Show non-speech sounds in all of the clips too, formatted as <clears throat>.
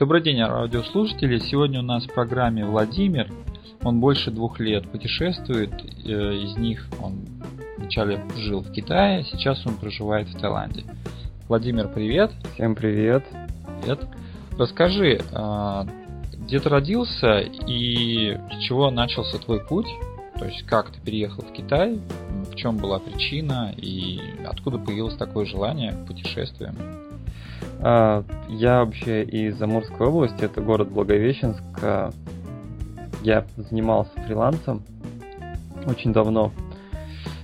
Добрый день, радиослушатели. Сегодня у нас в программе Владимир. Он больше двух лет путешествует. Э, из них он вначале жил в Китае, сейчас он проживает в Таиланде. Владимир, привет. Всем привет. Привет. Расскажи, а, где ты родился и с чего начался твой путь? То есть как ты переехал в Китай, в чем была причина и откуда появилось такое желание к путешествиям? А, я вообще из Амурской области, это город Благовещенск. А, я занимался фрилансом очень давно.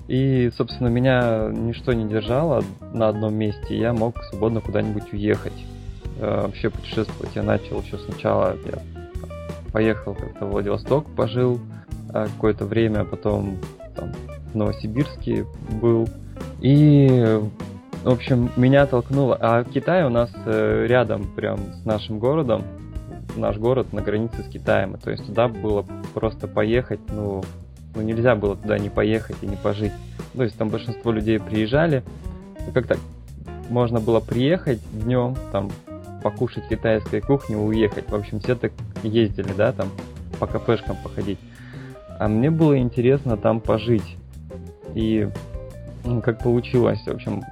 И, собственно, меня ничто не держало на одном месте, я мог свободно куда-нибудь уехать. А, вообще путешествовать я начал еще сначала. Я поехал как-то в Владивосток, пожил какое-то время, потом там, в Новосибирске был. И в общем, меня толкнуло. А Китай у нас э, рядом, прям с нашим городом. Наш город на границе с Китаем. То есть туда было просто поехать, ну, ну нельзя было туда не поехать и не пожить. То есть там большинство людей приезжали. Как-то можно было приехать днем, там покушать китайской кухни, уехать. В общем, все так ездили, да, там по кафешкам походить. А мне было интересно там пожить. И ну, как получилось, в общем,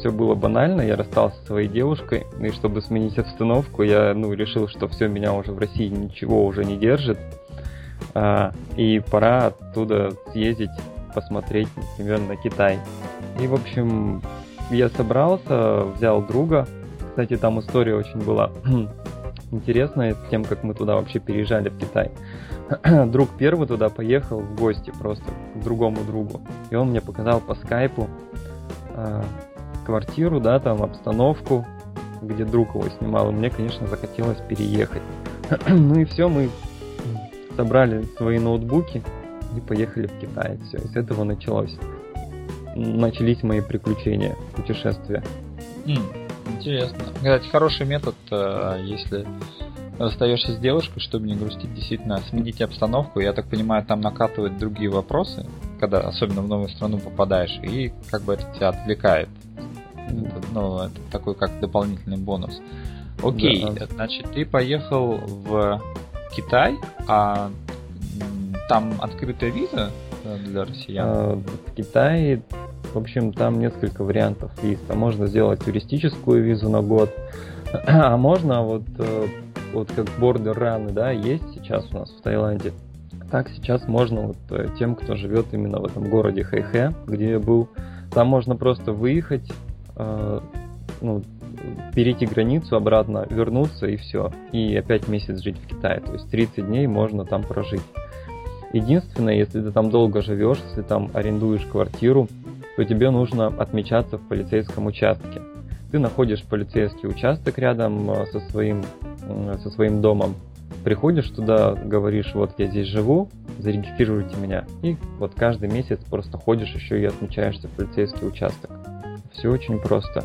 все было банально, я расстался со своей девушкой, и чтобы сменить обстановку, я ну, решил, что все, меня уже в России ничего уже не держит, а, и пора оттуда съездить, посмотреть, например, на Китай. И, в общем, я собрался, взял друга, кстати, там история очень была <clears throat> интересная с тем, как мы туда вообще переезжали в Китай. <clears throat> Друг первый туда поехал в гости просто к другому другу. И он мне показал по скайпу а, квартиру, да, там обстановку, где друг его снимал, и мне, конечно, захотелось переехать. <clears throat> ну и все, мы собрали свои ноутбуки и поехали в Китай. Все, и с этого началось. Начались мои приключения, путешествия. Интересно. Кстати, хороший метод, э, если расстаешься с девушкой, чтобы не грустить, действительно, сменить обстановку. Я так понимаю, там накатывают другие вопросы, когда особенно в новую страну попадаешь, и как бы это тебя отвлекает это, ну, это такой как дополнительный бонус. Окей, да. значит, ты поехал в Китай, а там открытая виза э, для россиян? А, в Китае, в общем, там несколько вариантов виз. Там можно сделать туристическую визу на год, <clears throat> а можно вот, э, вот как бордер раны, да, есть сейчас у нас в Таиланде. Так сейчас можно вот э, тем, кто живет именно в этом городе Хэйхэ, где я был, там можно просто выехать, Э, ну, перейти границу обратно, вернуться и все. И опять месяц жить в Китае. То есть 30 дней можно там прожить. Единственное, если ты там долго живешь, если там арендуешь квартиру, то тебе нужно отмечаться в полицейском участке. Ты находишь полицейский участок рядом э, со своим, со своим домом, приходишь туда, говоришь, вот я здесь живу, зарегистрируйте меня. И вот каждый месяц просто ходишь еще и отмечаешься в полицейский участок. Все очень просто.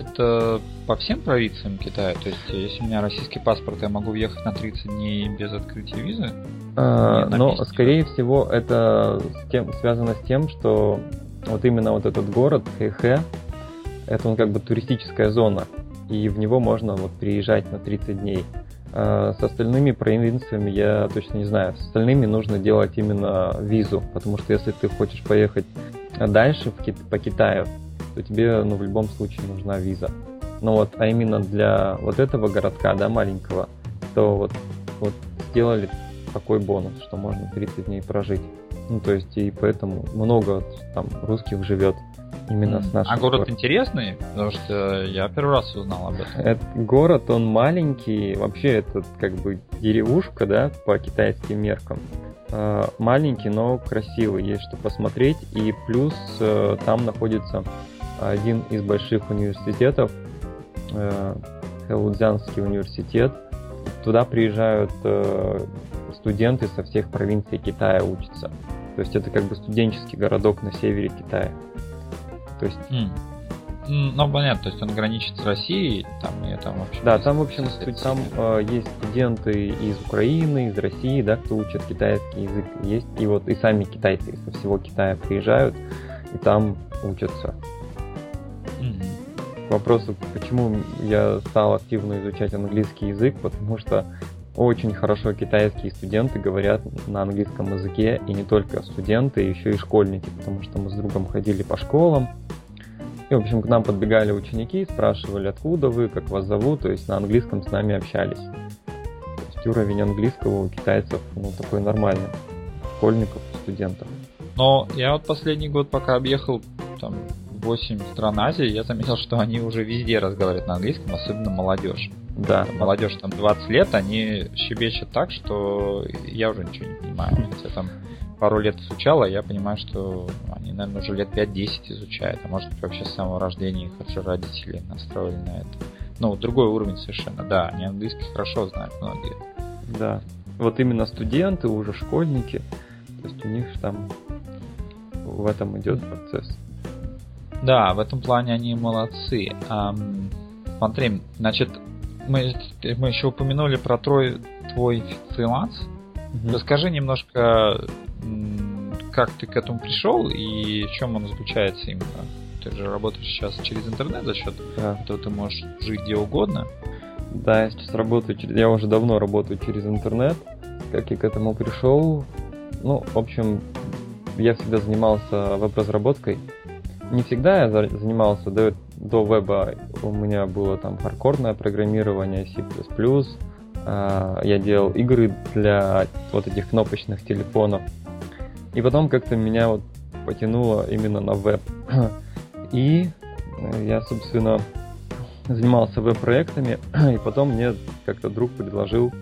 Это по всем провинциям Китая? То есть, если у меня российский паспорт, я могу въехать на 30 дней без открытия визы? А, но, месте? скорее всего, это с тем, связано с тем, что вот именно вот этот город Хэхэ, это он как бы туристическая зона, и в него можно вот приезжать на 30 дней. А с остальными провинциями я точно не знаю. С остальными нужно делать именно визу, потому что если ты хочешь поехать дальше в Кит- по Китаю, то тебе ну, в любом случае нужна виза. Но вот, а именно для вот этого городка, да, маленького, то вот, вот сделали такой бонус, что можно 30 дней прожить. Ну, то есть, и поэтому много там русских живет именно с нашим. А город городом. интересный? Потому что я первый раз узнал об этом. Этот город, он маленький, вообще это как бы деревушка, да, по китайским меркам. А, маленький, но красивый, есть что посмотреть. И плюс э, там находится один из больших университетов, э, Хэлудзянский университет. Туда приезжают э, студенты со всех провинций Китая учатся. То есть это как бы студенческий городок на севере Китая. То есть... Mm. Ну, понятно, то есть он граничит с Россией, там и там вообще... Да, там, в общем, там э, есть студенты из Украины, из России, да, кто учат китайский язык. Есть, и вот и сами китайцы со всего Китая приезжают, и там учатся. Вопросу, почему я стал активно изучать английский язык, потому что очень хорошо китайские студенты говорят на английском языке, и не только студенты, еще и школьники, потому что мы с другом ходили по школам, и, в общем, к нам подбегали ученики, спрашивали, откуда вы, как вас зовут, то есть на английском с нами общались. То есть уровень английского у китайцев, ну, такой нормальный, школьников, студентов. Но я вот последний год, пока объехал там 8 стран Азии, я заметил, что они уже везде разговаривают на английском, особенно молодежь. Да. Молодежь там 20 лет, они щебечут так, что я уже ничего не понимаю. Хотя там пару лет изучала, я понимаю, что они, наверное, уже лет 5-10 изучают, а может быть вообще с самого рождения их уже родители настроили на это. Ну, другой уровень совершенно, да, они английский хорошо знают многие. Да. Вот именно студенты, уже школьники, то есть у них там в этом идет процесс. Да, в этом плане они молодцы. Um, смотри, значит, мы, мы еще упомянули про трой, твой фриланс. Угу. Расскажи немножко, как ты к этому пришел и в чем он заключается именно. Ты же работаешь сейчас через интернет за счет да. этого ты можешь жить где угодно. Да, я сейчас работаю через... Я уже давно работаю через интернет. Как я к этому пришел? Ну, в общем, я всегда занимался веб-разработкой. Не всегда я занимался, до, до веба у меня было там хардкорное программирование, C++, а, я делал игры для вот этих кнопочных телефонов. И потом как-то меня вот потянуло именно на веб. <clears throat> И я, собственно, занимался веб-проектами, <clears throat> и потом мне как-то друг предложил,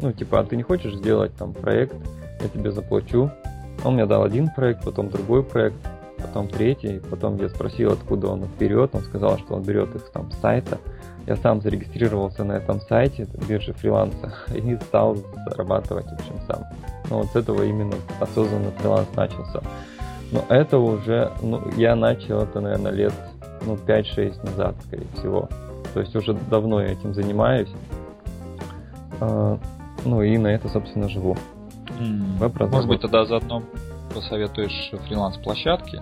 ну, типа, а ты не хочешь сделать там проект, я тебе заплачу. Он мне дал один проект, потом другой проект, потом третий, потом я спросил, откуда он их берет, он сказал, что он берет их там с сайта. Я сам зарегистрировался на этом сайте, бирже фриланса, <laughs> и стал зарабатывать, в общем, сам. Ну, вот с этого именно осознанно фриланс начался. Но это уже, ну, я начал это, наверное, лет, ну, 5-6 назад, скорее всего. То есть уже давно я этим занимаюсь. А, ну, и на это, собственно, живу. Mm. Может быть, тогда заодно посоветуешь фриланс-площадки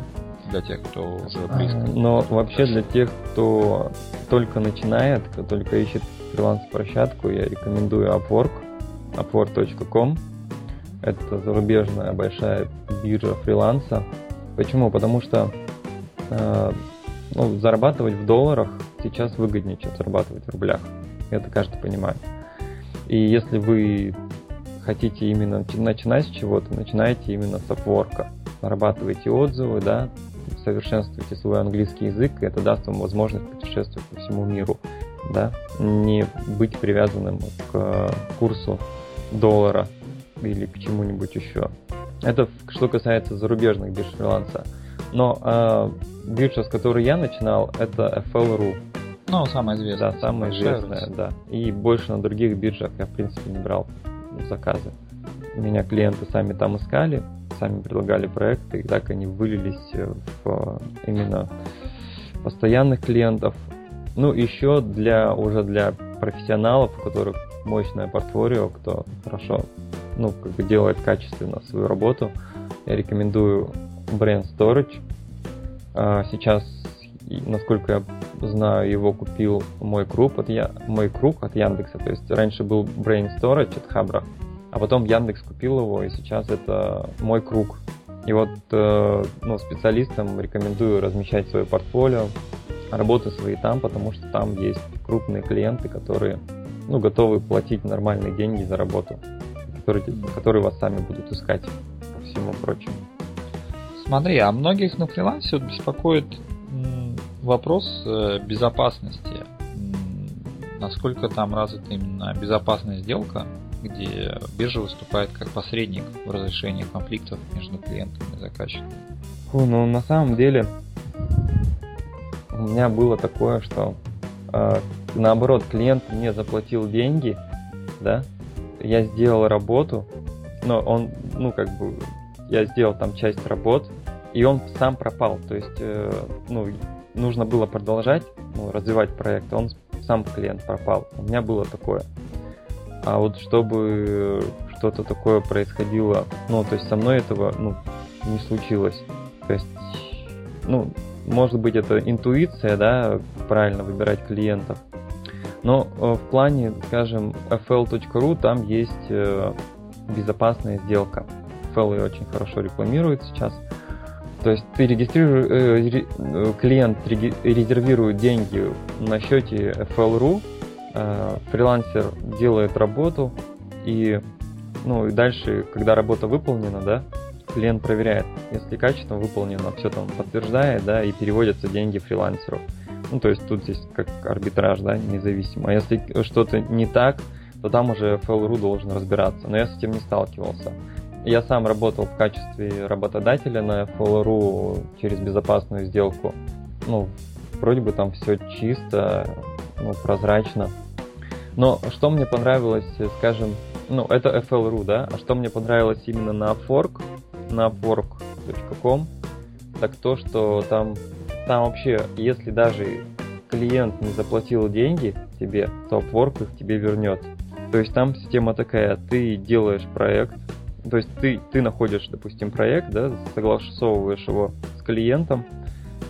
для тех, кто уже а, близко? Но вообще для тех, кто только начинает, кто только ищет фриланс-площадку, я рекомендую Upwork, upwork.com. Это зарубежная большая биржа фриланса. Почему? Потому что э, ну, зарабатывать в долларах сейчас выгоднее, чем зарабатывать в рублях. Это каждый понимает. И если вы хотите именно начинать с чего-то, начинайте именно с Upwork. Нарабатывайте отзывы, да, совершенствуйте свой английский язык, и это даст вам возможность путешествовать по всему миру, да, не быть привязанным к курсу доллара или к чему-нибудь еще. Это что касается зарубежных бирж фриланса. Но э, биржа, с которой я начинал, это FL.ru. Ну, самая известная. Да, самая известная, да. И больше на других биржах я, в принципе, не брал заказы. Меня клиенты сами там искали, сами предлагали проекты, и так они вылились в именно постоянных клиентов. Ну, еще для уже для профессионалов, у которых мощное портфолио, кто хорошо, ну, как бы делает качественно свою работу, я рекомендую бренд Storage. А, сейчас, насколько я знаю, его купил мой круг от, я... мой круг от Яндекса. То есть раньше был Brain Storage от Хабра, а потом Яндекс купил его, и сейчас это мой круг. И вот э, ну, специалистам рекомендую размещать свое портфолио, работы свои там, потому что там есть крупные клиенты, которые ну, готовы платить нормальные деньги за работу, которые, которые вас сами будут искать по всему прочему. Смотри, а многих на фрилансе вот беспокоит вопрос э, безопасности. Насколько там развита именно безопасная сделка, где биржа выступает как посредник в разрешении конфликтов между клиентом и заказчиком? Фу, ну на самом деле у меня было такое, что э, наоборот клиент мне заплатил деньги, да, я сделал работу, но он, ну как бы, я сделал там часть работ, и он сам пропал, то есть, э, ну нужно было продолжать, ну, развивать проект, он сам клиент пропал. У меня было такое. А вот чтобы что-то такое происходило, ну, то есть со мной этого, ну, не случилось. То есть, ну, может быть, это интуиция, да, правильно выбирать клиентов. Но э, в плане, скажем, fl.ru там есть э, безопасная сделка. FL очень хорошо рекламирует сейчас. То есть ты регистрируешь, э, клиент резервирует деньги на счете FL.ru, фрилансер делает работу, и, ну, и дальше, когда работа выполнена, да, клиент проверяет, если качественно выполнено, все там подтверждает, да, и переводятся деньги фрилансеру. Ну, то есть тут здесь как арбитраж, да, независимо. А если что-то не так, то там уже FL.ru должен разбираться. Но я с этим не сталкивался. Я сам работал в качестве работодателя на FL.ru через безопасную сделку. Ну, вроде бы там все чисто, ну, прозрачно. Но что мне понравилось, скажем, ну, это FL.ru, да, а что мне понравилось именно на Upwork, на upwork.com, так то, что там, там вообще, если даже клиент не заплатил деньги тебе, то Upwork их тебе вернет. То есть там система такая, ты делаешь проект, то есть ты, ты находишь, допустим, проект, да, согласовываешь его с клиентом,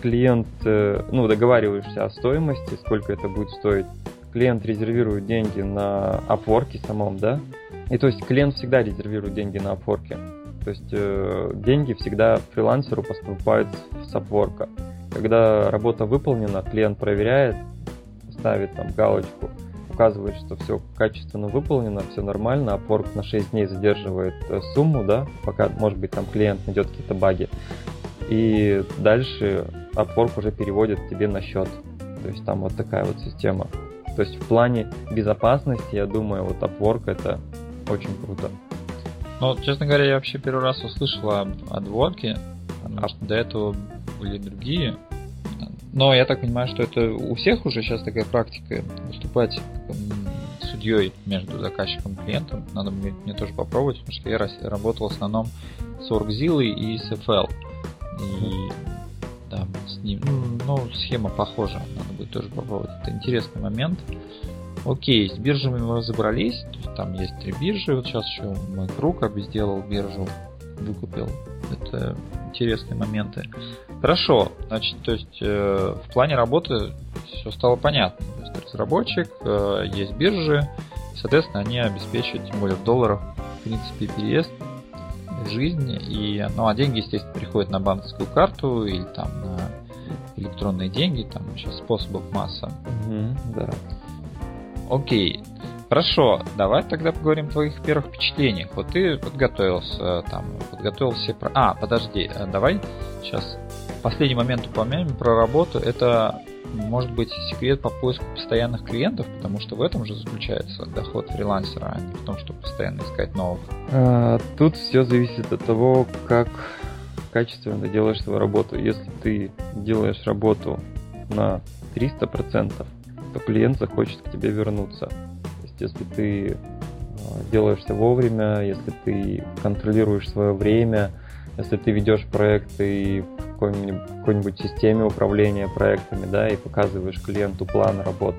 клиент, э, ну, договариваешься о стоимости, сколько это будет стоить, клиент резервирует деньги на Upwork самом, да, и то есть клиент всегда резервирует деньги на Upwork. То есть э, деньги всегда фрилансеру поступают с Upwork. Когда работа выполнена, клиент проверяет, ставит там галочку, указывает, что все качественно выполнено, все нормально, Upwork на 6 дней задерживает э, сумму, да, пока, может быть, там клиент найдет какие-то баги. И дальше Upwork уже переводит тебе на счет. То есть там вот такая вот система. То есть в плане безопасности, я думаю, вот Upwork это очень круто. Ну, честно говоря, я вообще первый раз услышал о, о дворке, а до этого были другие. Но я так понимаю, что это у всех уже сейчас такая практика выступать судьей между заказчиком и клиентом. Надо мне, мне тоже попробовать, потому что я работал в основном с Orgzilla и с FL. И да, с ним, ну, ну, схема похожа, надо будет тоже попробовать. Это интересный момент. Окей, с биржами мы разобрались. То есть там есть три биржи. Вот сейчас еще мой друг сделал биржу, выкупил. Это интересные моменты. Хорошо, значит, то есть э, в плане работы все стало понятно. То есть разработчик, э, есть биржи, соответственно, они обеспечивают, тем более в долларах, в принципе, переезд жизни. И, ну, а деньги, естественно, приходят на банковскую карту или там на электронные деньги, там сейчас способов масса. Угу, да. Окей. Хорошо, давай тогда поговорим о твоих первых впечатлениях. Вот ты подготовился, там, подготовил все про... А, подожди, э, давай сейчас последний момент упомянем про работу. Это может быть секрет по поиску постоянных клиентов, потому что в этом же заключается доход фрилансера, а не в том, чтобы постоянно искать новых. А, тут все зависит от того, как качественно делаешь свою работу. Если ты делаешь работу на 300%, то клиент захочет к тебе вернуться. То есть, если ты а, делаешься вовремя, если ты контролируешь свое время, если ты ведешь проекты в какой-нибудь, какой-нибудь системе управления проектами, да, и показываешь клиенту план работ,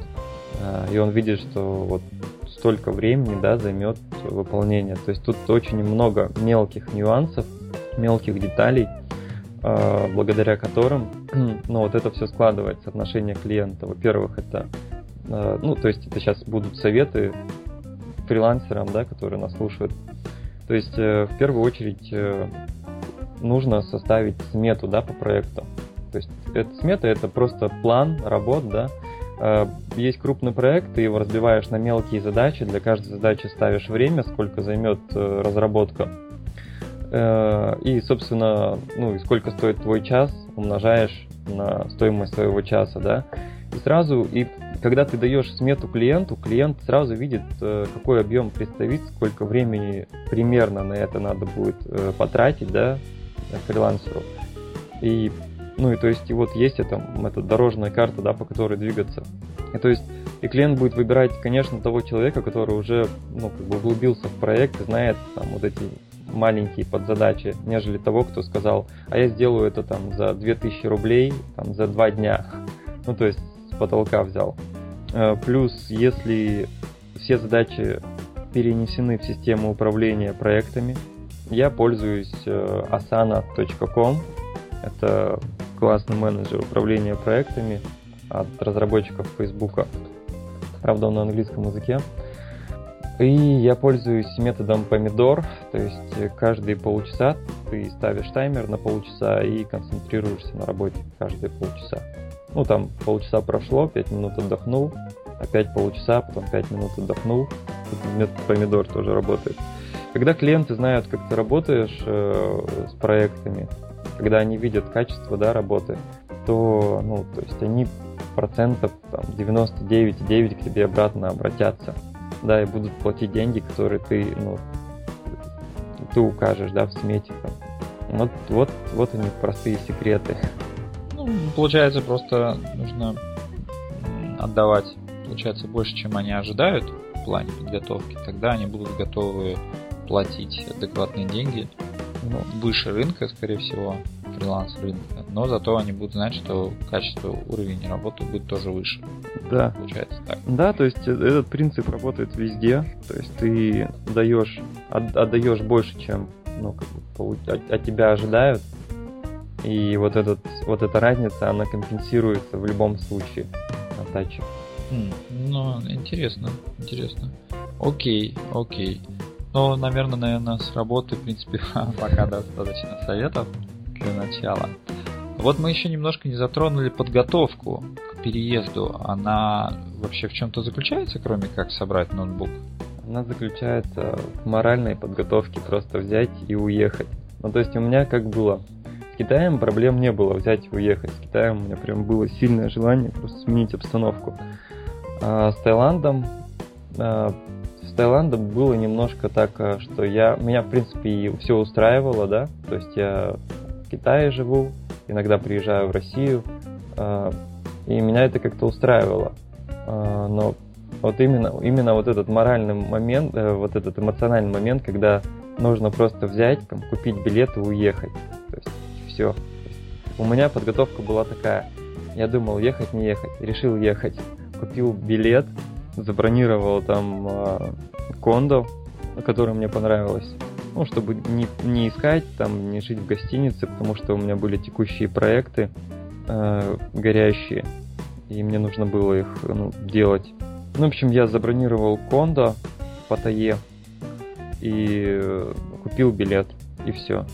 а, и он видит, что вот столько времени, да, займет выполнение. То есть тут очень много мелких нюансов, мелких деталей, а, благодаря которым, <clears throat> ну, вот это все складывается, отношение клиента. Во-первых, это, а, ну, то есть это сейчас будут советы фрилансерам, да, которые нас слушают. То есть, э, в первую очередь, э, нужно составить смету, да, по проекту. То есть, эта смета это просто план работ, да. А, есть крупный проект, ты его разбиваешь на мелкие задачи, для каждой задачи ставишь время, сколько займет э, разработка Э, и, собственно, ну сколько стоит твой час, умножаешь на стоимость своего часа, да. И сразу, и когда ты даешь смету клиенту, клиент сразу видит, э, какой объем представить, сколько времени примерно на это надо будет э, потратить, да, фрилансеру. И, ну и то есть, и вот есть это, эта дорожная карта, да, по которой двигаться. И то есть, и клиент будет выбирать, конечно, того человека, который уже, ну, как бы углубился в проект и знает там вот эти маленькие подзадачи, нежели того, кто сказал, а я сделаю это там за 2000 рублей, там за два дня. <laughs> Ну, то есть с потолка взял. Э, плюс, если все задачи перенесены в систему управления проектами, я пользуюсь э, asana.com. Это классный менеджер управления проектами от разработчиков Фейсбука. Правда, он на английском языке. И я пользуюсь методом помидор, то есть каждые полчаса ты ставишь таймер на полчаса и концентрируешься на работе каждые полчаса. Ну, там полчаса прошло, 5 минут отдохнул, опять полчаса, потом 5 минут отдохнул. Метод помидор тоже работает. Когда клиенты знают, как ты работаешь э, с проектами, когда они видят качество да, работы, то, ну, то есть они процентов там, 99,9 к тебе обратно обратятся да, и будут платить деньги, которые ты, ну, ты укажешь, да, в смете. Там. Вот, вот, вот у них простые секреты. Ну, получается, просто нужно отдавать, получается, больше, чем они ожидают в плане подготовки. Тогда они будут готовы платить адекватные деньги, ну, выше рынка, скорее всего, фриланс рынка, но зато они будут знать, что качество, уровень работы будет тоже выше. Да. Получается так. Да, то есть э, этот принцип работает везде. То есть ты даешь, отдаешь больше, чем ну, как бы, от, от тебя ожидают. И вот, этот, вот эта разница, она компенсируется в любом случае таче. Хм, ну, интересно, интересно. Окей, окей. Ну, наверное, наверное, с работы, в принципе, <laughs> пока достаточно советов для начала. Вот мы еще немножко не затронули подготовку к переезду. Она вообще в чем-то заключается, кроме как собрать ноутбук? Она заключается в моральной подготовке, просто взять и уехать. Ну, то есть у меня как было. С Китаем проблем не было взять и уехать. С Китаем у меня прям было сильное желание просто сменить обстановку. А с Таиландом а, Таиландом было немножко так, а, что я меня в принципе и все устраивало, да, то есть я в Китае живу, иногда приезжаю в Россию, э, и меня это как-то устраивало. Э, но вот именно, именно вот этот моральный момент, э, вот этот эмоциональный момент, когда нужно просто взять, купить билет и уехать. То есть все. У меня подготовка была такая. Я думал, ехать, не ехать. Решил ехать. Купил билет, забронировал там э, кондо, которое мне понравилось ну, чтобы не, не искать, там, не жить в гостинице, потому что у меня были текущие проекты э, горящие, и мне нужно было их ну, делать. Ну, в общем, я забронировал кондо в Паттайе и купил билет, и все.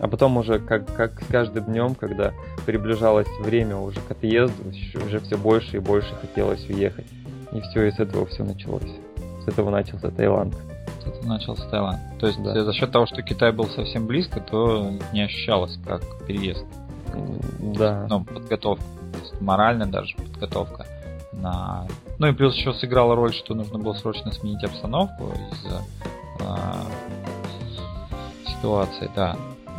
А потом уже, как, как с каждым днем, когда приближалось время уже к отъезду, уже все больше и больше хотелось уехать. И все, и с этого все началось. С этого начался Таиланд это начался Таиланд. То есть да. за счет того, что Китай был совсем близко, то не ощущалось как переезд. Да. Ну, подготовка. То есть морально даже подготовка на... Ну и плюс еще сыграла роль, что нужно было срочно сменить обстановку из-за а, ситуации, да.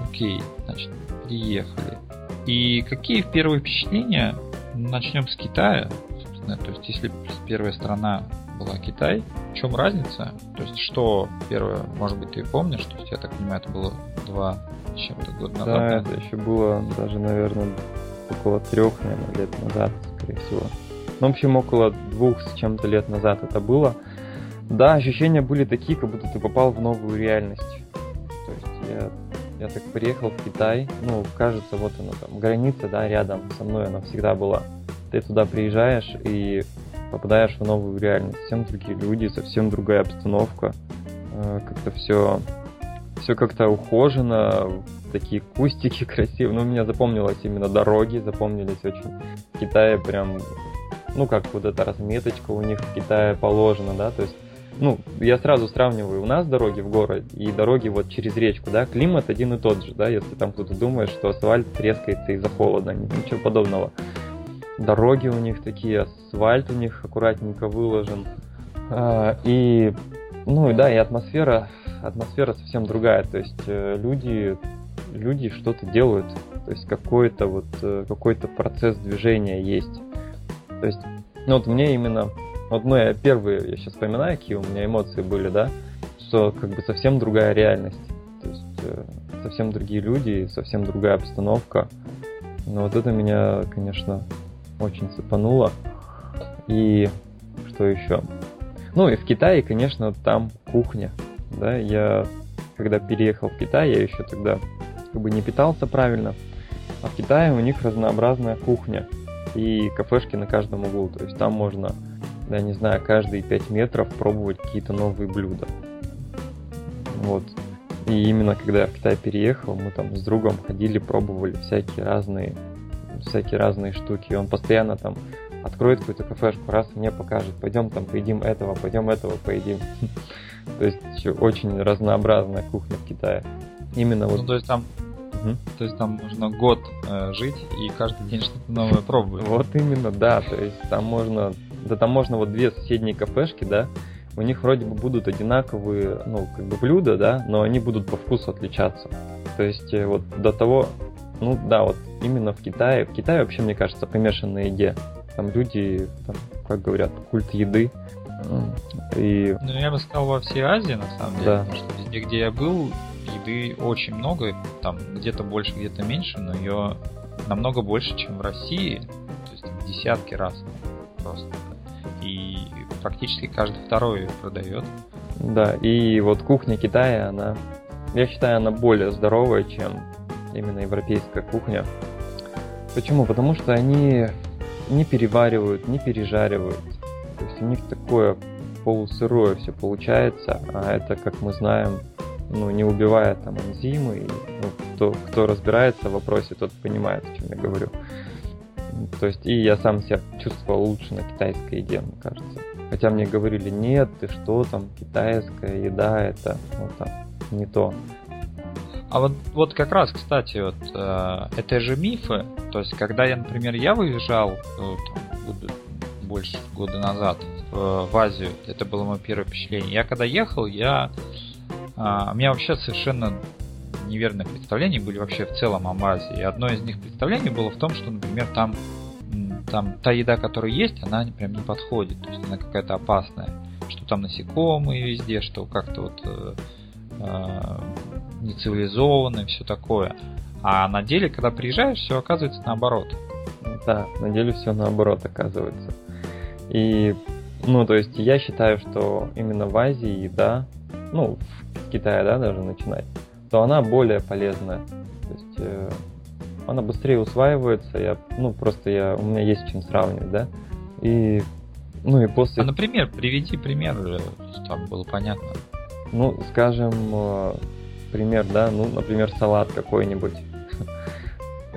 Окей, значит, приехали. И какие первые впечатления? Начнем с Китая. Собственно, то есть, если первая страна была Китай. В чем разница? То есть, что первое, может быть, ты помнишь? То есть, я так понимаю, это было два чем-то года назад. Да, это еще было даже, наверное, около трех, наверное, лет назад, скорее всего. Ну, в общем, около двух с чем-то лет назад это было. Да, ощущения были такие, как будто ты попал в новую реальность. То есть я, я так приехал в Китай, ну, кажется, вот она там, граница, да, рядом со мной она всегда была. Ты туда приезжаешь, и попадаешь в новую реальность. Совсем другие люди, совсем другая обстановка. Э, как-то все, все как-то ухожено, такие кустики <laughs> красивые. Ну, меня запомнилось именно дороги, запомнились очень. В Китае прям, ну, как вот эта разметочка у них в Китае положена, да, то есть ну, я сразу сравниваю, у нас дороги в город и дороги вот через речку, да, климат один и тот же, да, если там кто-то думает, что асфальт трескается из-за холода, ничего подобного дороги у них такие, асфальт у них аккуратненько выложен. А, и, ну да, и атмосфера, атмосфера совсем другая. То есть э, люди, люди что-то делают. То есть какой-то вот, э, какой-то процесс движения есть. То есть, ну вот мне именно, вот мы ну, первые, я сейчас вспоминаю, какие у меня эмоции были, да, что как бы совсем другая реальность. То есть э, совсем другие люди, совсем другая обстановка. Но вот это меня, конечно, очень цепануло. И что еще? Ну и в Китае, конечно, там кухня. Да, я когда переехал в Китай, я еще тогда как бы не питался правильно. А в Китае у них разнообразная кухня и кафешки на каждом углу. То есть там можно, я не знаю, каждые 5 метров пробовать какие-то новые блюда. Вот. И именно когда я в Китай переехал, мы там с другом ходили, пробовали всякие разные, всякие разные штуки. И он постоянно там откроет какую-то кафешку, раз мне покажет, пойдем там поедим этого, пойдем этого поедим. <laughs> То есть очень разнообразная кухня в Китае. Именно вот. Ну, то есть там Угу. То есть там можно год э, жить и каждый день что-то новое пробовать. Вот именно, да. То есть там можно, да там можно вот две соседние кафешки, да, у них вроде бы будут одинаковые, ну, как бы блюда, да, но они будут по вкусу отличаться. То есть э, вот до того, ну да, вот именно в Китае, в Китае вообще, мне кажется, помешан на еде. Там люди, там, как говорят, культ еды. И... Ну, я бы сказал, во всей Азии, на самом деле, да. потому что везде, где я был, еды очень много, там где-то больше, где-то меньше, но ее намного больше, чем в России, то есть в десятки раз просто. И практически каждый второй ее продает. Да, и вот кухня Китая, она, я считаю, она более здоровая, чем именно европейская кухня. Почему? Потому что они не переваривают, не пережаривают. То есть у них такое полусырое все получается, а это, как мы знаем, ну, не убивая там энзимы. И, ну, кто, кто разбирается в вопросе, тот понимает, о чем я говорю. То есть, и я сам себя чувствовал лучше на китайской еде, мне кажется. Хотя мне говорили, нет, ты что там, китайская еда, это, ну, там, не то. А вот, вот как раз, кстати, вот э, это же мифы. То есть, когда я, например, я выезжал э, года, больше года назад в, в Азию, это было мое первое впечатление. Я когда ехал, я а, у меня вообще совершенно неверные представления были вообще в целом о Азии. Одно из них представлений было в том, что, например, там, там та еда, которая есть, она прям не подходит. То есть она какая-то опасная. Что там насекомые везде, что как-то вот э, э, нецивилизованно и все такое. А на деле, когда приезжаешь, все оказывается наоборот. Да, на деле все наоборот оказывается. И, ну, то есть я считаю, что именно в Азии еда, ну, с Китая, да, даже начинать, то она более полезная. То есть э, она быстрее усваивается, я, ну, просто я, у меня есть чем сравнивать, да. И, ну, и после... А, например, приведи пример, чтобы было понятно. Ну, скажем, э, пример, да, ну, например, салат какой-нибудь.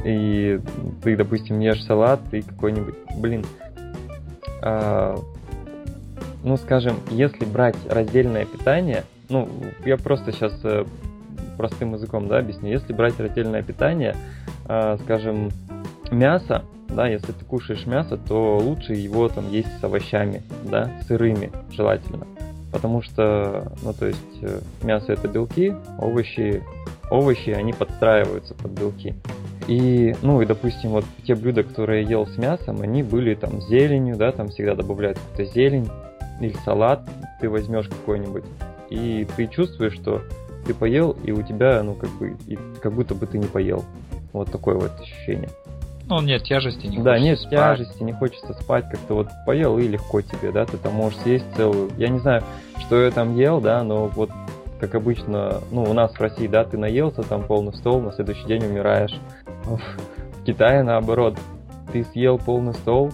И ты, допустим, ешь салат, и какой-нибудь, блин, а, ну, скажем, если брать раздельное питание, ну, я просто сейчас э, простым языком, да, объясню. Если брать растительное питание, э, скажем, мясо, да, если ты кушаешь мясо, то лучше его там есть с овощами, да, сырыми желательно. Потому что, ну, то есть, э, мясо это белки, овощи, овощи, они подстраиваются под белки. И, ну, и, допустим, вот те блюда, которые я ел с мясом, они были там зеленью, да, там всегда добавляют какую-то зелень, или салат ты возьмешь какой-нибудь, и ты чувствуешь, что ты поел, и у тебя, ну, как бы, и как будто бы ты не поел. Вот такое вот ощущение. Ну, нет тяжести, не Да, нет спать. тяжести, не хочется спать, как-то вот поел и легко тебе, да, ты там можешь съесть целую. Я не знаю, что я там ел, да, но вот как обычно, ну, у нас в России, да, ты наелся там полный стол, на следующий день умираешь. <laughs> В Китае наоборот, ты съел полный стол,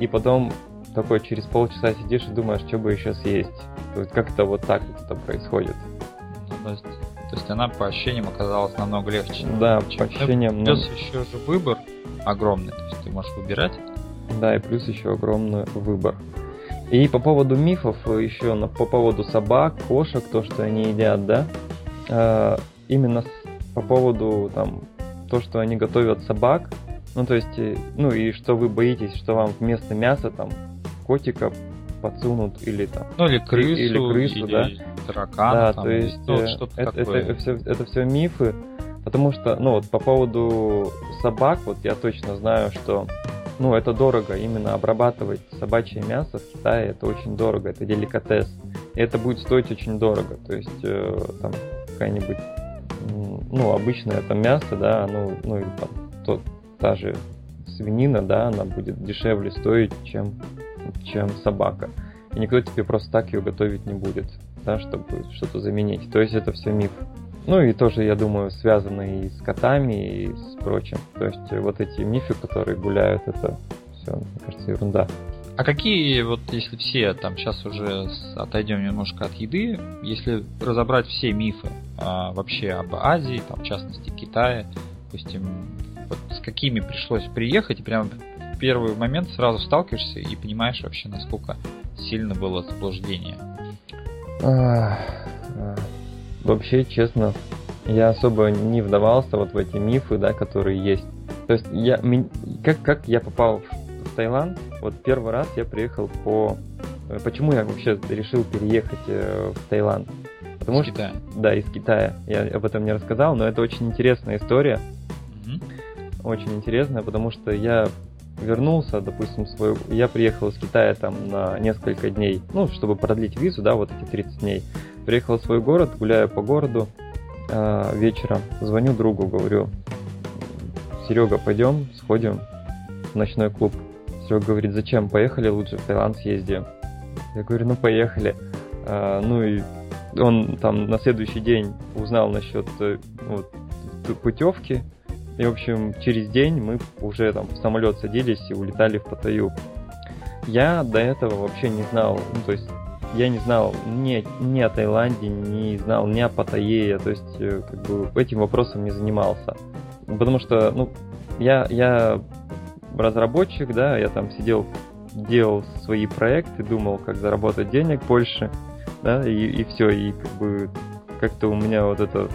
и потом такой через полчаса сидишь и думаешь, что бы еще съесть. То есть как-то вот так это происходит. Ну, то, есть, она по ощущениям оказалась намного легче. Да, по ощущениям. Плюс ну... еще же выбор огромный, то есть ты можешь выбирать. Да, и плюс еще огромный выбор. И по поводу мифов, еще на, по поводу собак, кошек, то, что они едят, да, э, именно по поводу там то, что они готовят собак, ну то есть, э, ну и что вы боитесь, что вам вместо мяса там котика подсунут или там ну или крысу или крысу или да? таракана да там, то есть ну, это, это, это все это все мифы потому что ну вот по поводу собак вот я точно знаю что ну это дорого именно обрабатывать собачье мясо в Китае это очень дорого это деликатес. И это будет стоить очень дорого. То есть э, там какая-нибудь ну обычное это мясо да ну ну или там то, та же свинина да она будет дешевле стоить чем чем собака. И никто тебе просто так ее готовить не будет, да, чтобы что-то заменить. То есть это все миф. Ну и тоже, я думаю, связано и с котами, и с прочим. То есть вот эти мифы, которые гуляют, это все, мне кажется, ерунда. А какие, вот если все, там сейчас уже отойдем немножко от еды, если разобрать все мифы а, вообще об Азии, там, в частности Китае, допустим, вот с какими пришлось приехать, в первый момент сразу сталкиваешься и понимаешь вообще, насколько сильно было заблуждение? А, а, вообще, честно, я особо не вдавался вот в эти мифы, да, которые есть. То есть я, как, как я попал в Таиланд, вот первый раз я приехал по... Э, почему я вообще решил переехать э, в Таиланд? Потому из что... Китая. Да, из Китая. Я об этом не рассказал, но это очень интересная история. Угу. Очень интересная, потому что я вернулся, допустим, свой, я приехал из Китая там на несколько дней, ну, чтобы продлить визу, да, вот эти 30 дней. Приехал в свой город, гуляю по городу э, вечером, звоню другу, говорю, Серега, пойдем, сходим в ночной клуб. Серега говорит, зачем, поехали, лучше в Таиланд съездим. Я говорю, ну, поехали. А, ну, и он там на следующий день узнал насчет э, вот, путевки, и, в общем, через день мы уже там в самолет садились и улетали в Паттайю. Я до этого вообще не знал, ну, то есть я не знал ни, ни о Таиланде, не знал ни о Паттайе, то есть э, как бы этим вопросом не занимался. Потому что, ну, я, я разработчик, да, я там сидел, делал свои проекты, думал, как заработать денег больше, да, и, и все, и как бы как-то у меня вот это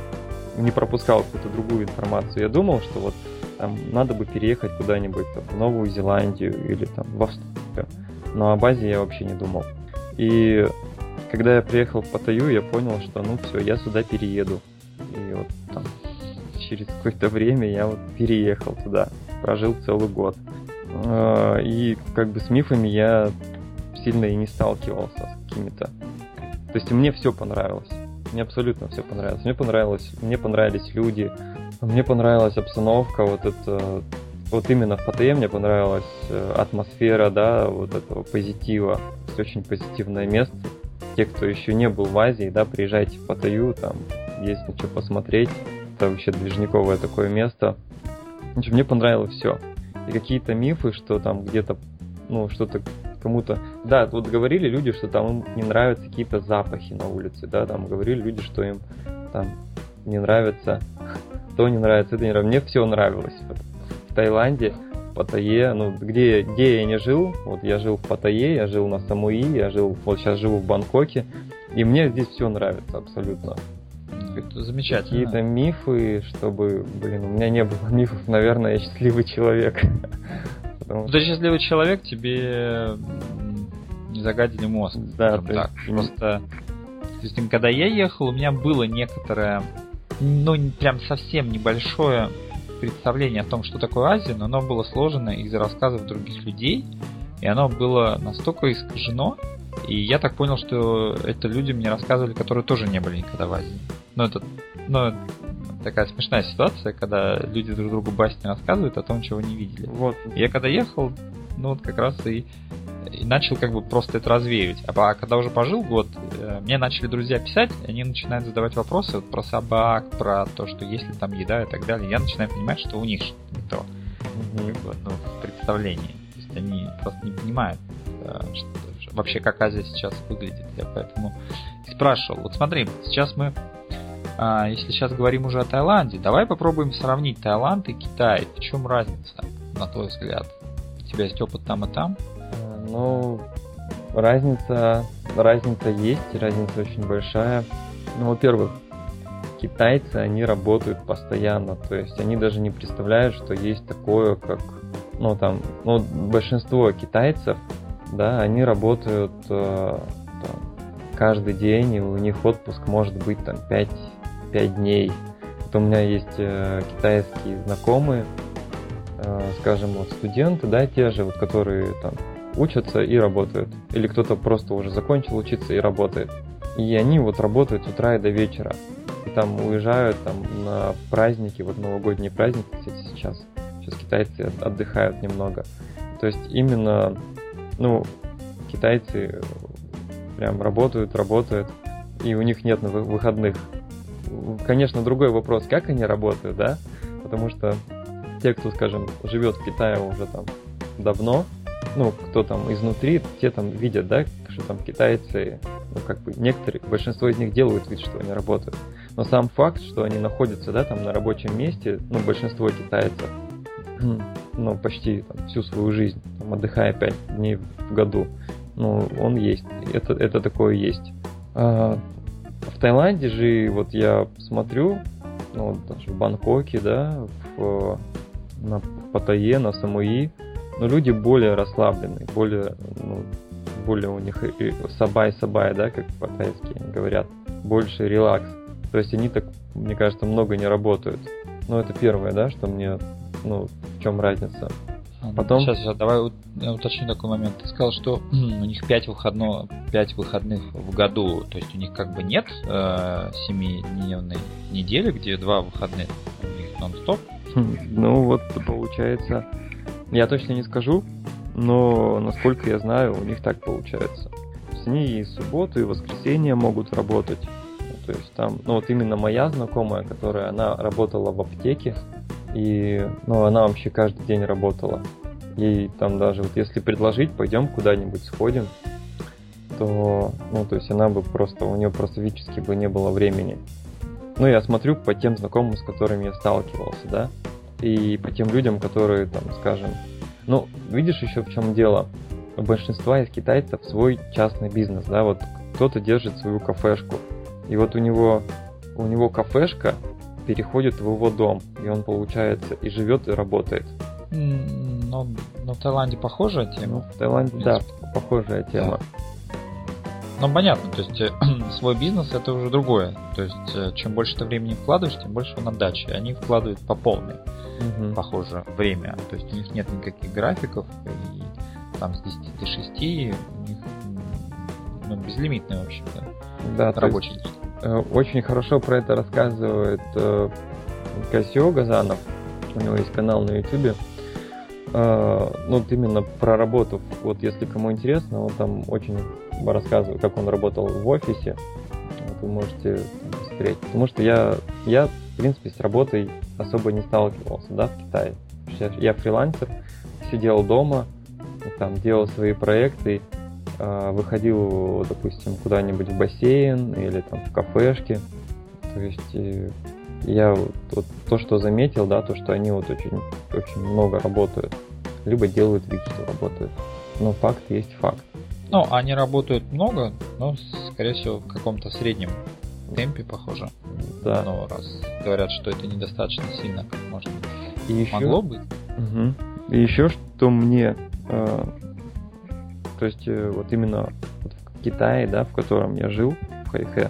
не пропускал какую-то другую информацию. Я думал, что вот там надо бы переехать куда-нибудь там, в Новую Зеландию или там в Австралию. Но о базе я вообще не думал. И когда я приехал в Паттайю, я понял, что ну все, я сюда перееду. И вот там через какое-то время я вот переехал туда. Прожил целый год. А, и как бы с мифами я сильно и не сталкивался с какими-то. То есть мне все понравилось. Мне абсолютно все понравилось. Мне понравилось, мне понравились люди, мне понравилась обстановка, вот это, вот именно в Паттайе мне понравилась э, атмосфера, да, вот этого позитива. Это очень позитивное место. Те, кто еще не был в Азии, да, приезжайте в Паттайю, там есть на что посмотреть. Это вообще движниковое такое место. В общем, мне понравилось все. И какие-то мифы, что там где-то, ну, что-то кому-то... Да, вот говорили люди, что там им не нравятся какие-то запахи на улице, да, там говорили люди, что им там не нравится <laughs> то не нравится, это не нравится. Мне все нравилось. В Таиланде, в Паттайе, ну, где, где я не жил, вот я жил в Паттайе, я жил на Самуи, я жил, вот сейчас живу в Бангкоке, и мне здесь все нравится абсолютно. Это замечательно. Какие-то мифы, чтобы, блин, у меня не было мифов, наверное, я счастливый человек. <laughs> Потому... Ты счастливый человек, тебе не загадили мозг. Да, ты... так. Просто, допустим, когда я ехал, у меня было некоторое, ну, прям совсем небольшое представление о том, что такое Азия, но оно было сложено из рассказов других людей, и оно было настолько искажено, и я так понял, что это люди мне рассказывали, которые тоже не были никогда в Азии. Ну, это, ну, такая смешная ситуация, когда люди друг другу басни рассказывают о том, чего не видели. Вот. Я когда ехал, ну вот как раз и, и начал как бы просто это развеивать. А, а когда уже пожил год, э, мне начали друзья писать, они начинают задавать вопросы вот про собак, про то, что есть ли там еда и так далее. Я начинаю понимать, что у них что-то не то. Бы, ну, в представлении. То есть они просто не понимают, э, что, вообще как Азия сейчас выглядит. Я поэтому спрашивал. Вот смотри, сейчас мы а, если сейчас говорим уже о Таиланде, давай попробуем сравнить Таиланд и Китай. В чем разница, на твой взгляд? У тебя есть опыт там и там? А, ну, разница, разница есть, разница очень большая. Ну, во-первых, китайцы, они работают постоянно, то есть они даже не представляют, что есть такое, как, ну, там, ну, большинство китайцев, да, они работают э, там, каждый день, и у них отпуск может быть там 5 5 дней. Вот у меня есть э, китайские знакомые, э, скажем, вот студенты, да, те же, вот, которые там учатся и работают. Или кто-то просто уже закончил учиться и работает. И они вот работают с утра и до вечера. И там уезжают там на праздники, вот новогодние праздники, кстати, сейчас. Сейчас китайцы отдыхают немного. То есть именно, ну, китайцы прям работают, работают, и у них нет выходных конечно, другой вопрос, как они работают, да? Потому что те, кто, скажем, живет в Китае уже там давно, ну, кто там изнутри, те там видят, да, что там китайцы, ну, как бы некоторые, большинство из них делают вид, что они работают. Но сам факт, что они находятся, да, там на рабочем месте, ну, большинство китайцев, <clears throat> ну, почти там, всю свою жизнь, там, отдыхая 5 дней в году, ну, он есть. Это, это такое есть. А, в Таиланде же, вот я смотрю, ну, даже в Бангкоке, да, в, на Паттайе, на Самуи, но люди более расслабленные, более, ну, более у них สบาย สบาย, да, как по-тайски говорят, больше релакс. То есть они так, мне кажется, много не работают. Ну, это первое, да, что мне, ну, в чем разница. А, ну, Потом... Сейчас, сейчас, давай уточню такой момент. Ты сказал, что у них 5, выходно, 5 выходных в году, то есть у них как бы нет э, 7-дневной недели, где два выходных у них нон-стоп? Хм, ну вот получается, я точно не скажу, но насколько я знаю, у них так получается. То есть они и субботу, и воскресенье могут работать. То есть там, ну вот именно моя знакомая, которая, она работала в аптеке, и, ну, она вообще каждый день работала. Ей там даже, вот если предложить, пойдем куда-нибудь сходим, то, ну, то есть она бы просто, у нее просто физически бы не было времени. Ну, я смотрю по тем знакомым, с которыми я сталкивался, да, и по тем людям, которые, там, скажем, ну, видишь еще в чем дело? У большинства из китайцев свой частный бизнес, да, вот кто-то держит свою кафешку, и вот у него, у него кафешка переходит в его дом, и он, получается, и живет, и работает. Но, но в Таиланде похожая тема? Ну, в Таиланде, в да, похожая тема. Ну, понятно, то есть <clears throat> свой бизнес это уже другое. То есть э, чем больше ты времени вкладываешь, тем больше он отдачи. Они вкладывают по полной, угу. похоже, время. То есть у них нет никаких графиков, и там с 10 до 6 у них ну, безлимитный, в общем-то, да, рабочий день. Э, очень хорошо про это рассказывает э, Кассио Газанов. У него есть канал на YouTube. Э, ну, вот именно про работу. Вот если кому интересно, он там очень рассказывает, как он работал в офисе. Вот вы можете посмотреть. Потому что я, я, в принципе, с работой особо не сталкивался, да, в Китае. Я фрилансер, сидел дома, там делал свои проекты, выходил, допустим, куда-нибудь в бассейн или там в кафешке. То есть я вот, то, что заметил, да, то, что они вот очень, очень много работают. Либо делают вид, что работают. Но факт есть факт. Ну, они работают много, но, скорее всего, в каком-то среднем темпе, похоже. Да. Но раз говорят, что это недостаточно сильно, как быть. И еще... Могло быть. Угу. И еще, что мне э, то есть э, вот именно вот в Китае, да, в котором я жил, в Хайхэ,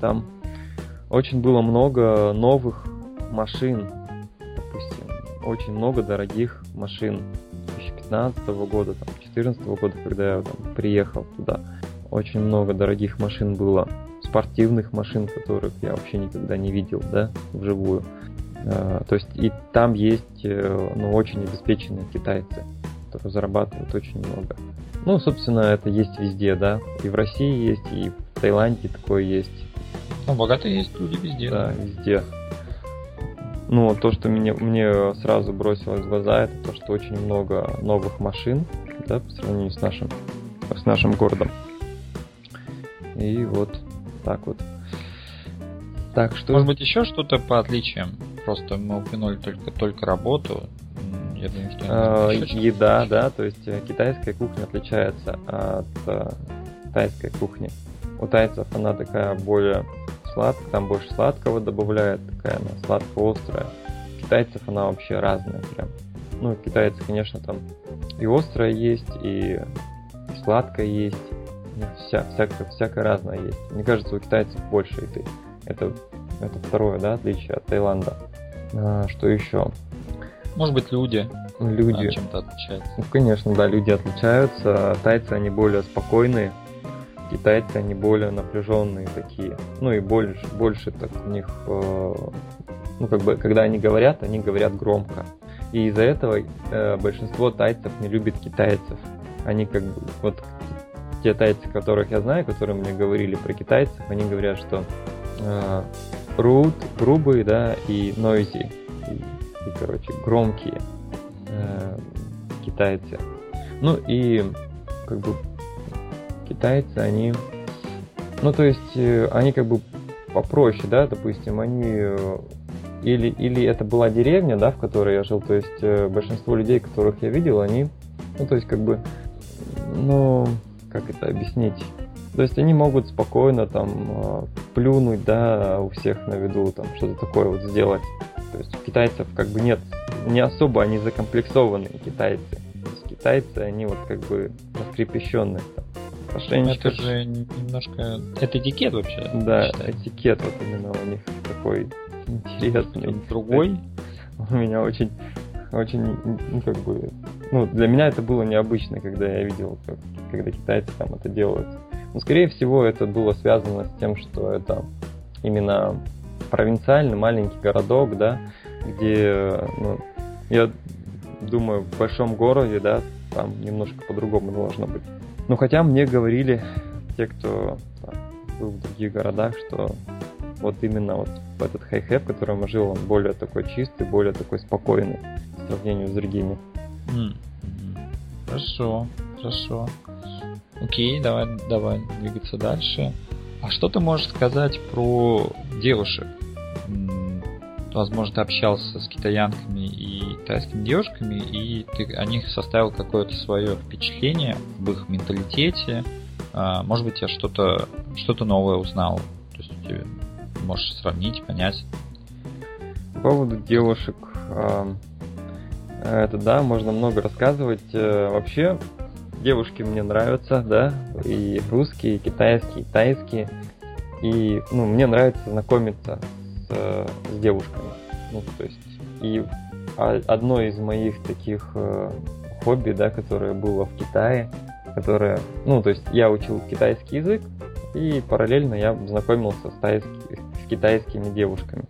там очень было много новых машин, допустим, очень много дорогих машин 2015 года, там, 2014 года, когда я там, приехал туда. Очень много дорогих машин было, спортивных машин, которых я вообще никогда не видел, да, вживую. А, то есть и там есть э, ну, очень обеспеченные китайцы, которые зарабатывают очень много. Ну, собственно, это есть везде, да. И в России есть, и в Таиланде такое есть. Ну, богатые есть люди везде. Да, везде. Ну, то, что мне, мне сразу бросилось в глаза, это то, что очень много новых машин, да, по сравнению с нашим, с нашим городом. И вот так вот. Так что... Может быть, еще что-то по отличиям? Просто мы упомянули только, только работу. Я думаю, что еда, да, то есть э, китайская кухня отличается от э, тайской кухни. У тайцев она такая более сладкая, там больше сладкого добавляет, такая она сладко-острая. У китайцев она вообще разная прям. Ну, китайцы, конечно, там и острая есть, и сладкое есть, вся, всякое, всякое разное есть. Мне кажется, у китайцев больше еды. Это, это второе, да, отличие от Таиланда. А, что еще? Может быть, люди. Люди. чем-то отличаются. Ну, конечно, да, люди отличаются. Тайцы, они более спокойные. Китайцы, они более напряженные такие. Ну и больше, больше так у них, э, ну как бы, когда они говорят, они говорят громко. И из-за этого э, большинство тайцев не любит китайцев. Они как бы, вот те тайцы, которых я знаю, которые мне говорили про китайцев, они говорят, что э, root, грубые, да, и noisy, и короче, громкие э, китайцы. Ну и как бы китайцы, они, ну то есть э, они как бы попроще, да, допустим, они э, или, или это была деревня, да, в которой я жил, то есть э, большинство людей, которых я видел, они, ну, то есть как бы, ну, как это объяснить? То есть они могут спокойно там э, плюнуть, да, у всех на виду, там что-то такое вот сделать. То есть у китайцев как бы нет, не особо они закомплексованные китайцы. То есть китайцы, они вот как бы раскрепощенные. Там, это же немножко... Это этикет вообще? Да, этикет вот именно у них такой интересный. Другой? <laughs> У меня очень, очень, ну, как бы, ну, для меня это было необычно, когда я видел, как, когда китайцы там это делают. Но, скорее всего, это было связано с тем, что это именно провинциальный маленький городок, да, где, ну, я думаю, в большом городе, да, там немножко по-другому должно быть. Ну, хотя мне говорили те, кто там, был в других городах, что вот именно вот этот хай-хэп, в котором я жил, он более такой чистый, более такой спокойный в сравнении с другими. Хорошо, хорошо. Окей, давай, давай двигаться дальше. А что ты можешь сказать про девушек? Возможно, ты общался с китаянками и тайскими девушками, и ты о них составил какое-то свое впечатление в их менталитете. А, может быть, я что-то что новое узнал. То есть тебе можешь сравнить, понять. По поводу девушек, это да, можно много рассказывать. Э, вообще, девушки мне нравятся, да, и русские, и китайские, и тайские. И, ну, мне нравится знакомиться с, с девушками. Ну, то есть, и одно из моих таких э, хобби, да, которое было в Китае, которое, ну, то есть я учил китайский язык, и параллельно я знакомился с, тайски, с китайскими девушками.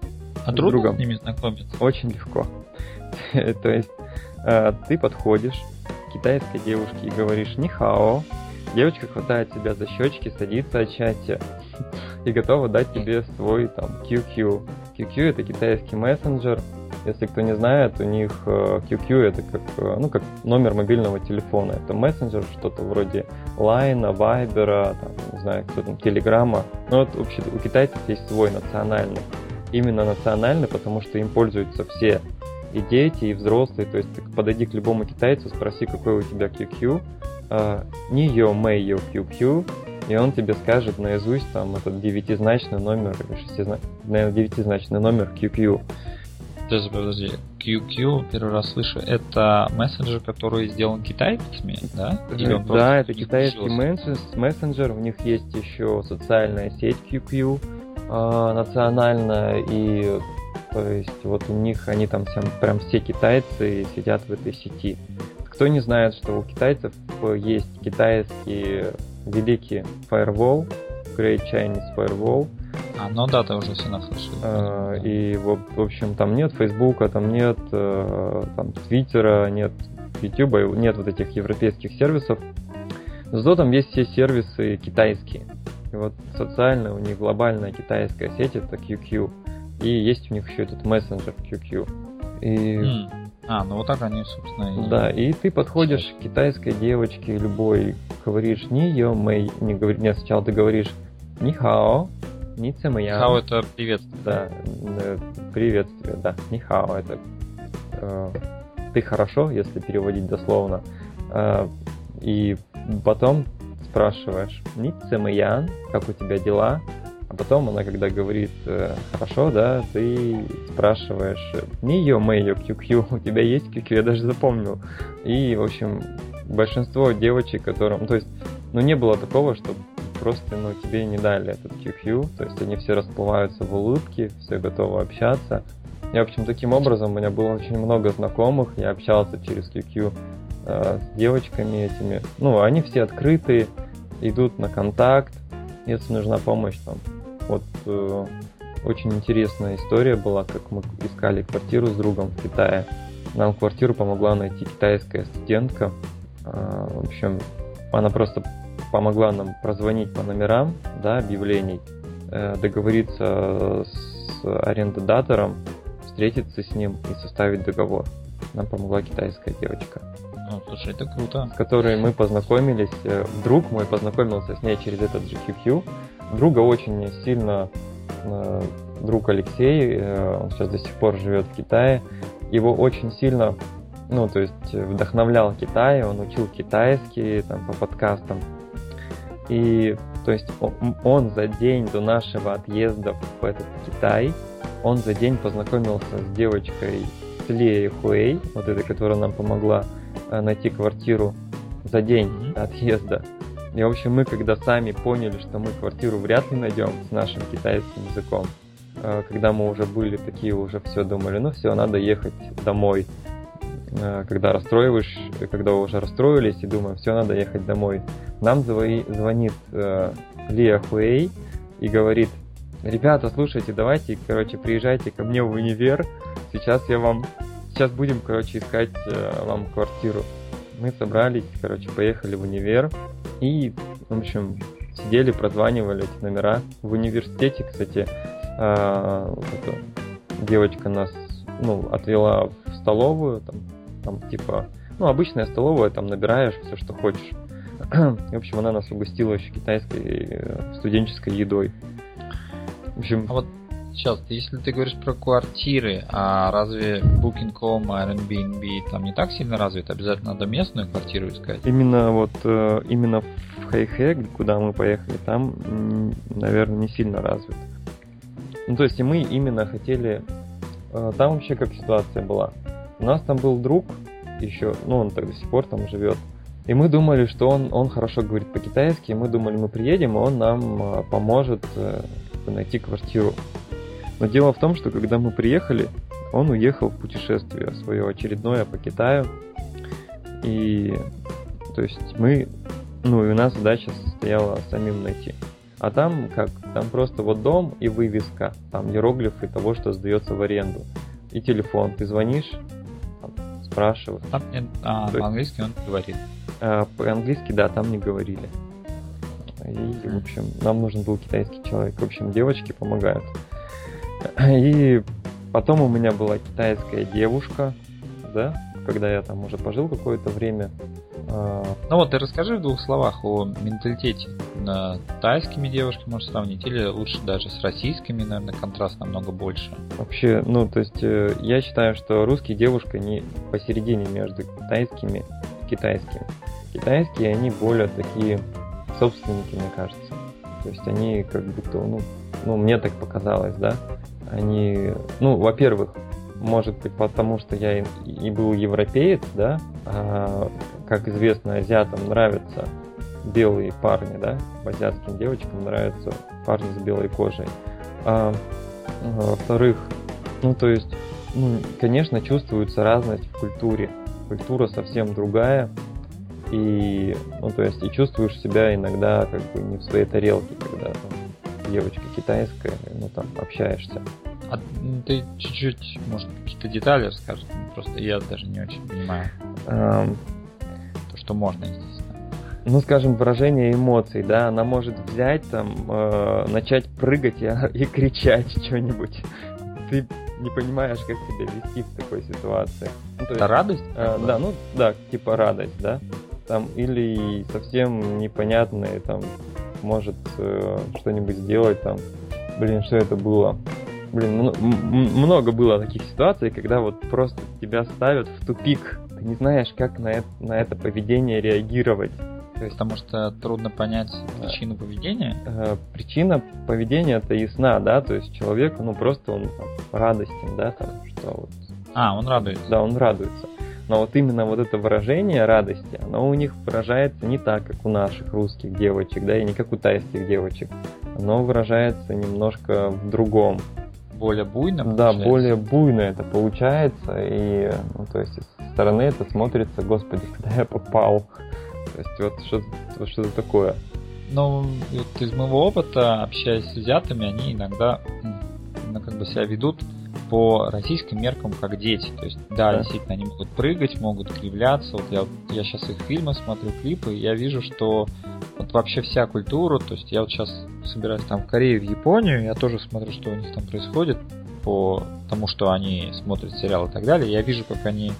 А трудно другом. с ними знакомиться? Очень легко. <laughs> То есть э, ты подходишь китайской девушке и говоришь «нихао», девочка хватает тебя за щечки, садится от <laughs> и готова дать тебе свой там QQ. QQ это китайский мессенджер, если кто не знает, у них QQ э, это как, э, ну, как номер мобильного телефона. Это мессенджер, что-то вроде Line, Viber, там, не знаю, кто там, Телеграма. Но вот вообще у китайцев есть свой национальный. Именно национальный, потому что им пользуются все и дети, и взрослые. То есть ты подойди к любому китайцу, спроси, какой у тебя QQ, не ее, мэй ее QQ, и он тебе скажет наизусть там этот девятизначный номер или шестизначный, наверное, девятизначный номер QQ. Подожди, подожди. QQ, первый раз слышу, это мессенджер, который сделан китайцами, да? Или он да, это китайский мессенджер, у них есть еще социальная сеть QQ э, национальная, и то есть вот у них, они там всем, прям все китайцы сидят в этой сети. Кто не знает, что у китайцев есть китайский великий firewall, Great Chinese Firewall, а, ну да, ты уже все наслышал. А, и, в, в общем, там нет Фейсбука, там нет э, там, Твиттера, нет Ютуба, нет вот этих европейских сервисов. Зато там есть все сервисы китайские. И вот социальная у них глобальная китайская сеть это QQ. И есть у них еще этот мессенджер QQ. И... Mm. А, ну вот так они, собственно, и... Да, и ты подходишь к китайской девочке любой, говоришь не ее, мэй, не говори, нет, сначала ты говоришь ни хао, Ницца я. Нихао это приветствие. Да, э, приветствие, да. Нихао это э, ты хорошо, если переводить дословно. Э, и потом спрашиваешь, Ницца Ян, как у тебя дела? А потом она, когда говорит э, хорошо, да, ты спрашиваешь, не ее мэйо QQ, у тебя есть QQ, я даже запомнил. И, в общем, большинство девочек, которым, то есть, ну, не было такого, чтобы просто ну, тебе не дали этот QQ, то есть они все расплываются в улыбке, все готовы общаться. И, в общем, таким образом у меня было очень много знакомых, я общался через QQ э, с девочками этими. Ну, они все открытые, идут на контакт, если нужна помощь там. Вот э, очень интересная история была, как мы искали квартиру с другом в Китае. Нам квартиру помогла найти китайская студентка. Э, в общем, она просто помогла нам прозвонить по номерам, да, объявлений, э, договориться с арендодатором, встретиться с ним и составить договор. Нам помогла китайская девочка. Ну, слушай, это круто. С которой мы познакомились. Э, друг мой познакомился с ней через этот же QQ. Друга очень сильно э, друг Алексей, э, он сейчас до сих пор живет в Китае, его очень сильно, ну, то есть вдохновлял Китай, он учил китайский там, по подкастам. И, то есть, он, за день до нашего отъезда в этот Китай, он за день познакомился с девочкой Ли Хуэй, вот этой, которая нам помогла э, найти квартиру за день отъезда. И, в общем, мы когда сами поняли, что мы квартиру вряд ли найдем с нашим китайским языком, Э, когда мы уже были такие, уже все думали, ну все, надо ехать домой. Э, когда расстроиваешь, когда уже расстроились и думаем, все, надо ехать домой. Нам звонит э, Лия Хуэй и говорит, ребята, слушайте, давайте, короче, приезжайте ко мне в универ, сейчас я вам, сейчас будем, короче, искать вам квартиру. Мы собрались, короче, поехали в универ и, в общем, сидели, прозванивали эти номера. В университете, кстати, а, вот девочка нас ну, отвела в столовую, там, там типа, ну, обычная столовая, там набираешь все, что хочешь. <clears throat> В общем, она нас угостила еще китайской э, студенческой едой. В общем... А вот сейчас, если ты говоришь про квартиры, а разве Booking.com, Airbnb там не так сильно развит? Обязательно надо местную квартиру искать? Именно вот, э, именно в Хэйхэ, куда мы поехали, там, наверное, не сильно развит. Ну, то есть, и мы именно хотели... Э, там вообще как ситуация была. У нас там был друг еще, ну, он так до сих пор там живет. И мы думали, что он, он хорошо говорит по-китайски, и мы думали, мы приедем, и он нам э, поможет найти квартиру. Но дело в том, что когда мы приехали, он уехал в путешествие свое очередное по Китаю. И то есть мы, ну и у нас задача состояла самим найти. А там как? Там просто вот дом и вывеска, там иероглифы того, что сдается в аренду. И телефон. Ты звонишь, там, спрашиваешь. Там, а, по-английски он говорит. А, по-английски, да, там не говорили. И, в общем, нам нужен был китайский человек. В общем, девочки помогают. И потом у меня была китайская девушка, да, когда я там уже пожил какое-то время. А, ну вот, ты расскажи в двух словах о менталитете. На тайскими девушками можешь сравнить, или лучше даже с российскими, наверное, контраст намного больше. Вообще, ну, то есть, э, я считаю, что русские девушка не посередине между тайскими и китайскими. Китайские, они более такие собственники, мне кажется. То есть, они как будто, ну, ну, мне так показалось, да, они, ну, во-первых, может быть, потому что я и, и был европеец, да, а, как известно, азиатам нравятся белые парни, да, азиатским девочкам нравятся парни с белой кожей. А, во-вторых, ну, то есть, ну, конечно, чувствуется разность в культуре. Культура совсем другая, и, ну, то есть, и чувствуешь себя иногда как бы не в своей тарелке, когда там, девочка китайская, ну, там, общаешься. А ты чуть-чуть, может, какие-то детали расскажешь? Просто я даже не очень понимаю. Um, то, что можно, естественно. Ну, скажем, выражение эмоций, да, она может взять там, э, начать прыгать и, <laughs> и кричать что-нибудь. Ты не понимаешь, как себя вести в такой ситуации. Ну, Это есть, радость? Э, да, ну да, типа радость, да. Там или совсем непонятное, там, может э, что-нибудь сделать, там, блин, что это было? Блин, много было таких ситуаций, когда вот просто тебя ставят в тупик. Ты не знаешь, как на это, на это поведение реагировать. То есть, потому что трудно понять причину поведения? Э, причина поведения это ясна, да, то есть человек, ну просто он там, радостен, да, там, что вот. А, он радуется. Да, он радуется. Но вот именно вот это выражение радости, оно у них выражается не так, как у наших русских девочек, да, и не как у тайских девочек. Оно выражается немножко в другом более буйно Да, более буйно это получается, и, ну, то есть, со стороны это смотрится, господи, куда я попал. То есть, вот что-то, вот что такое. Ну, вот из моего опыта, общаясь с азиатами, они иногда ну, как бы себя ведут по российским меркам как дети. То есть, да, да. действительно, они могут прыгать, могут кривляться. Вот я, я сейчас их фильмы смотрю, клипы, и я вижу, что вот вообще вся культура, то есть я вот сейчас собираюсь там в Корею, в Японию, я тоже смотрю, что у них там происходит по тому, что они смотрят сериалы и так далее. Я вижу, как они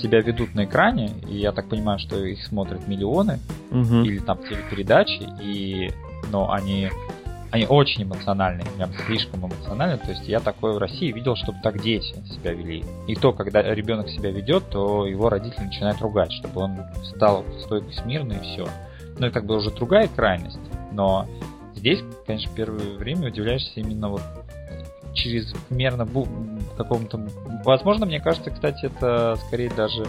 себя ведут на экране, и я так понимаю, что их смотрят миллионы, угу. или там телепередачи, и, но они они очень эмоциональные, прям слишком эмоциональные. То есть я такое в России видел, чтобы так дети себя вели. И то, когда ребенок себя ведет, то его родители начинают ругать, чтобы он стал стойкой смирно и все. Ну и как бы уже другая крайность. Но здесь, конечно, первое время удивляешься именно вот чрезмерно какому-то... Возможно, мне кажется, кстати, это скорее даже,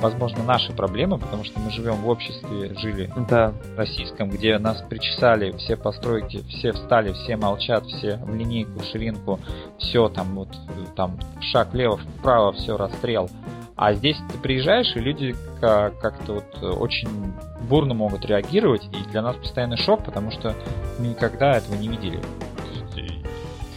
возможно, наши проблемы, потому что мы живем в обществе, жили да. российском, где нас причесали все постройки, все встали, все молчат, все в линейку, в ширинку, все там вот, там шаг влево, вправо, все расстрел. А здесь ты приезжаешь, и люди как-то вот очень бурно могут реагировать, и для нас постоянный шок, потому что мы никогда этого не видели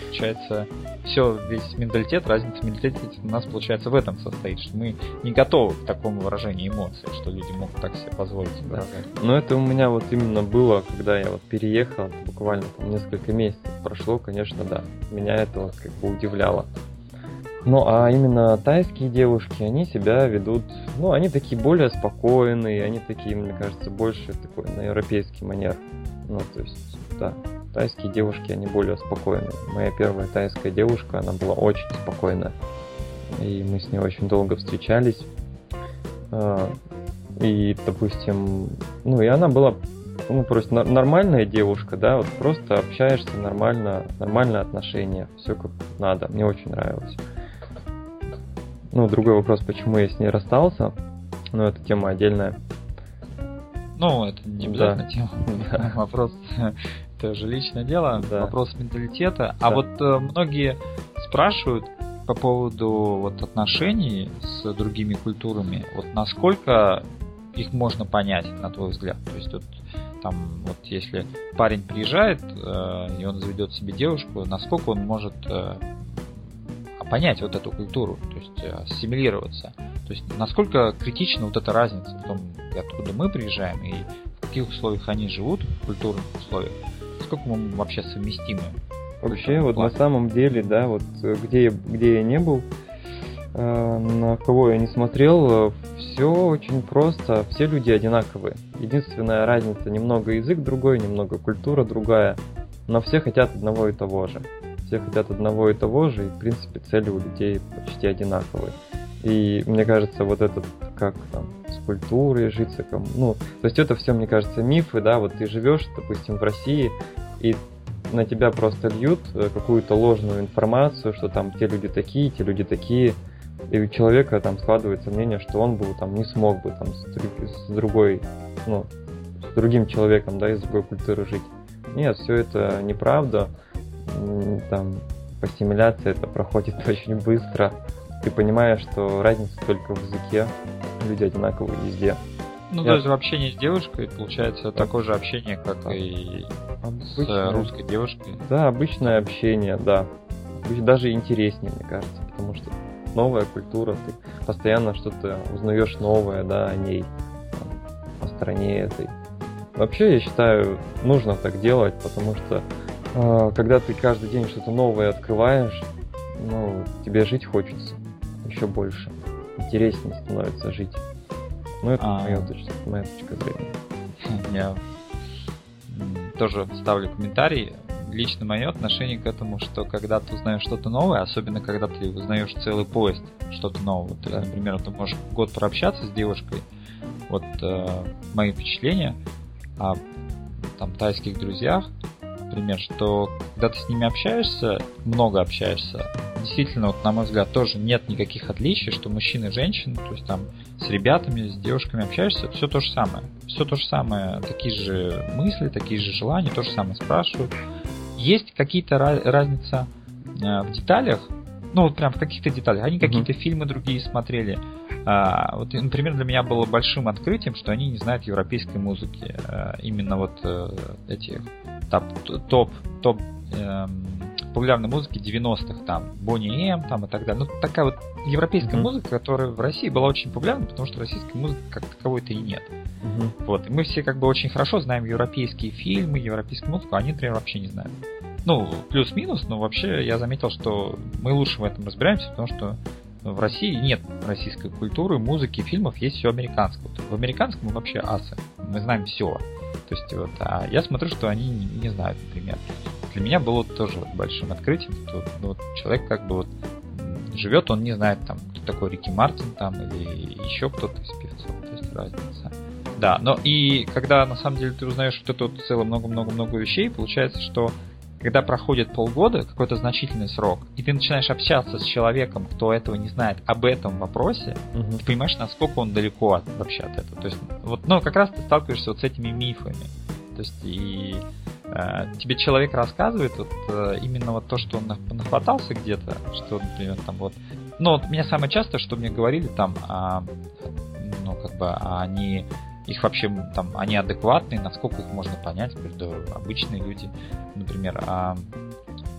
получается, все, весь менталитет, разница менталитета у нас, получается, в этом состоит, что мы не готовы к такому выражению эмоций, что люди могут так себе позволить. Да. Но это у меня вот именно было, когда я вот переехал, буквально там несколько месяцев прошло, конечно, да. Меня это вот как бы удивляло. Ну, а именно тайские девушки, они себя ведут, ну, они такие более спокойные, они такие, мне кажется, больше такой на европейский манер. Ну, то есть, да, тайские девушки, они более спокойные. Моя первая тайская девушка, она была очень спокойная. И мы с ней очень долго встречались. А, и, допустим, ну и она была ну, просто нормальная девушка, да, вот просто общаешься нормально, нормальные отношения, все как надо, мне очень нравилось. Ну, другой вопрос, почему я с ней расстался, но это тема отдельная. Ну, это не обязательно да. тема. <laughs> Да. Вопрос тоже личное дело, да. вопрос менталитета. А да. А вот э, многие спрашивают по поводу вот отношений с другими культурами, вот насколько их можно понять, на твой взгляд? То есть вот там вот если парень приезжает э, и он заведет себе девушку, насколько он может э, понять вот эту культуру, то есть э, ассимилироваться. То есть насколько критична вот эта разница в том, откуда мы приезжаем и в каких условиях они живут, в культурных условиях, насколько мы вообще совместимы. Вообще, вот на самом деле, да, вот э, где, где я не был, э, на кого я не смотрел, все очень просто, все люди одинаковые. Единственная разница, немного язык другой, немного культура другая, но все хотят одного и того же. Все хотят одного и того же, и в принципе цели у людей почти одинаковые. И мне кажется, вот этот, как там, с культурой жить, кому, ну, то есть это все, мне кажется, мифы, да, вот ты живешь, допустим, в России, и на тебя просто льют э, какую-то ложную информацию, что там те люди такие, те люди такие, и у человека там складывается мнение, что он бы там не смог бы там с, с другой, ну, с другим человеком, да, из другой культуры жить. Нет, все это неправда. Там ассимиляция это проходит <laughs> очень быстро ты понимаешь, что разница только в языке, люди одинаковые везде. Ну, Я... то есть в общении с девушкой получается да. такое же общение, как и обычное... с русской девушкой. Да, обычное общение, да. Даже интереснее, мне кажется, потому что новая культура, ты постоянно что-то узнаешь новое, да, о ней, о стране этой. Вообще, я считаю, нужно так делать, потому что э, когда ты каждый день что-то новое открываешь, ну, тебе жить хочется еще больше. Интереснее становится жить. Ну, это а... моя, точка, моя точка зрения. <laughs> Я тоже ставлю комментарий. Лично мое отношение к этому, что когда ты узнаешь что-то новое, особенно когда ты узнаешь целый поезд что-то новое, ты, например, ты можешь год прообщаться с девушкой, вот э, мои впечатления о там тайских друзьях, например, что когда ты с ними общаешься, много общаешься, действительно, вот, на мой взгляд, тоже нет никаких отличий, что мужчины и женщины, то есть там с ребятами, с девушками общаешься, все то же самое. Все то же самое, такие же мысли, такие же желания, то же самое спрашивают. Есть какие-то разница э, в деталях, ну вот прям в каких-то деталях. Они какие-то фильмы другие смотрели. А, вот, например, для меня было большим открытием, что они не знают европейской музыки. А, именно вот а, эти топ, топ, топ эм, популярной музыки 90-х, там, Бонни М, там и так далее. Ну, такая вот европейская mm-hmm. музыка, которая в России была очень популярна, потому что российской музыки как таковой-то и нет. Mm-hmm. Вот, и мы все как бы очень хорошо знаем европейские фильмы, европейскую музыку, а они, например, вообще не знают. Ну, плюс-минус, но вообще я заметил, что мы лучше в этом разбираемся, потому что в России нет российской культуры, музыки, фильмов, есть все американское. В американском вообще асы. Мы знаем все. То есть вот, а я смотрю, что они не, не знают, например. Для меня было тоже вот большим открытием, что ну, вот, человек как бы вот живет, он не знает там, кто такой Рики Мартин там или еще кто-то из певцов, то есть разница. Да, но и когда на самом деле ты узнаешь вот это вот целое много-много-много вещей, получается, что когда проходит полгода, какой-то значительный срок, и ты начинаешь общаться с человеком, кто этого не знает, об этом вопросе, угу. ты понимаешь, насколько он далеко от, вообще от этого. То есть, вот, ну, как раз ты сталкиваешься вот с этими мифами. То есть, и э, тебе человек рассказывает вот э, именно вот то, что он нахватался где-то, что, например, там вот. Ну, вот меня самое часто, что мне говорили там, а, ну, как бы, а они их вообще там, они адекватные, насколько их можно понять, обычные люди, например. А,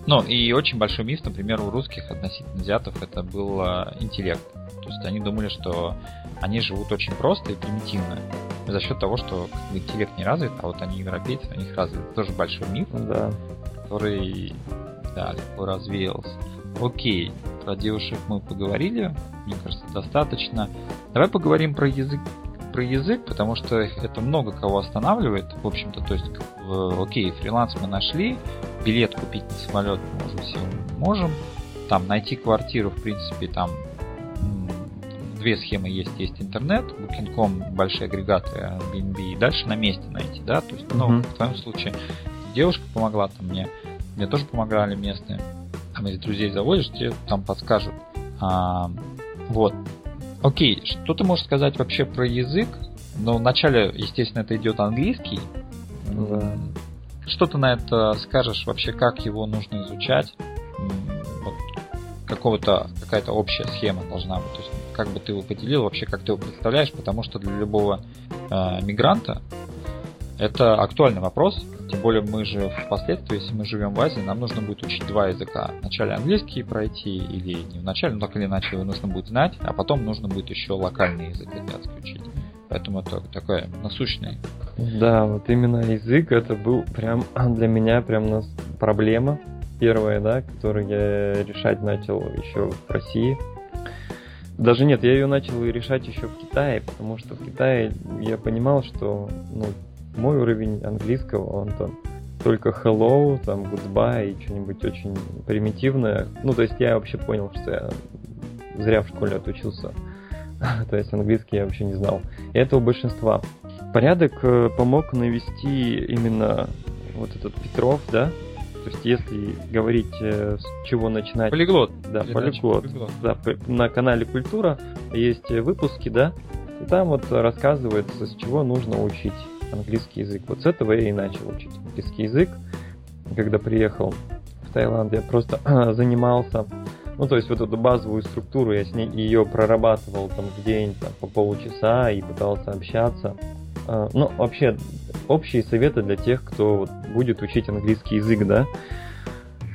ну, и очень большой миф, например, у русских относительно азиатов это был а, интеллект. То есть они думали, что они живут очень просто и примитивно за счет того, что как бы, интеллект не развит, а вот они европейцы, у них развит. Это тоже большой миф, да. который да, легко развеялся. Окей, про девушек мы поговорили, мне кажется, достаточно. Давай поговорим про язык про язык, потому что это много кого останавливает, в общем-то, то есть, окей, фриланс мы нашли, билет купить на самолет мы уже все можем, там найти квартиру, в принципе, там две схемы есть, есть интернет, Booking.com, большие агрегаторы Airbnb, и дальше на месте найти, да, то есть, ну, uh-huh. в твоем случае девушка помогла там мне, мне тоже помогали местные, там, если друзей заводишь, тебе там подскажут. А, вот, Окей, что ты можешь сказать вообще про язык? Ну, вначале, естественно, это идет английский. Да. Что ты на это скажешь вообще, как его нужно изучать? Вот какого-то какая-то общая схема должна быть. То есть, как бы ты его поделил, вообще как ты его представляешь, потому что для любого э, мигранта это актуальный вопрос, тем более мы же впоследствии, если мы живем в Азии, нам нужно будет учить два языка. Вначале английский пройти, или не вначале, но так или иначе его нужно будет знать, а потом нужно будет еще локальный язык азиатский учить. Поэтому это такое насущное. Да, вот именно язык это был прям для меня прям проблема первая, да, которую я решать начал еще в России. Даже нет, я ее начал решать еще в Китае, потому что в Китае я понимал, что ну, мой уровень английского, он там только hello, там goodbye и что-нибудь очень примитивное. Ну, то есть я вообще понял, что я зря в школе отучился. <laughs> то есть английский я вообще не знал. И это у большинства. Порядок э, помог навести именно вот этот Петров, да? То есть если говорить, э, с чего начинать... Полиглот. Да, полиглот. полиглот. Да, на канале Культура есть выпуски, да? И там вот рассказывается, с чего нужно учить английский язык. Вот с этого я и начал учить английский язык. Когда приехал в Таиланд, я просто <clears throat> занимался, ну, то есть вот эту базовую структуру, я с ней ее прорабатывал там в день там, по полчаса и пытался общаться. А, ну, вообще, общие советы для тех, кто вот, будет учить английский язык, да.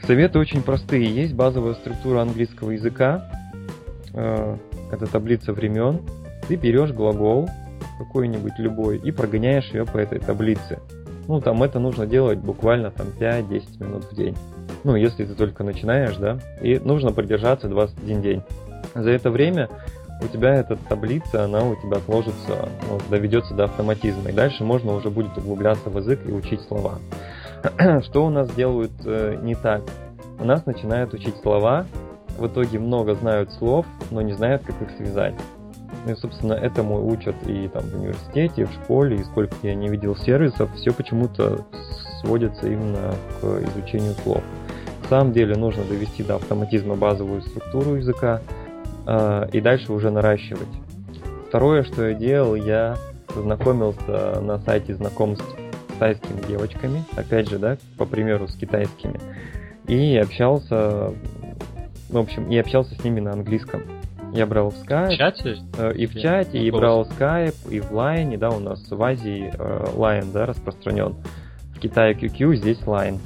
Советы очень простые. Есть базовая структура английского языка. А, это таблица времен. Ты берешь глагол, какой-нибудь любой и прогоняешь ее по этой таблице. Ну, там это нужно делать буквально там 5-10 минут в день. Ну, если ты только начинаешь, да, и нужно продержаться 21 день. За это время у тебя эта таблица, она у тебя отложится, ну, доведется до автоматизма. И дальше можно уже будет углубляться в язык и учить слова. <clears throat> Что у нас делают э, не так? У нас начинают учить слова, в итоге много знают слов, но не знают, как их связать. Ну и, собственно, этому учат и там в университете, и в школе, и сколько я не видел сервисов, все почему-то сводится именно к изучению слов. На самом деле нужно довести до автоматизма базовую структуру языка э, и дальше уже наращивать. Второе, что я делал, я знакомился на сайте знакомств с тайскими девочками, опять же, да, по примеру с китайскими, и общался, в общем, и общался с ними на английском. Я брал в Skype. В чате? Э, и в чате, и брал Skype, и в Line, да, у нас в Азии э, Line, да, распространен. В Китае QQ, здесь Line.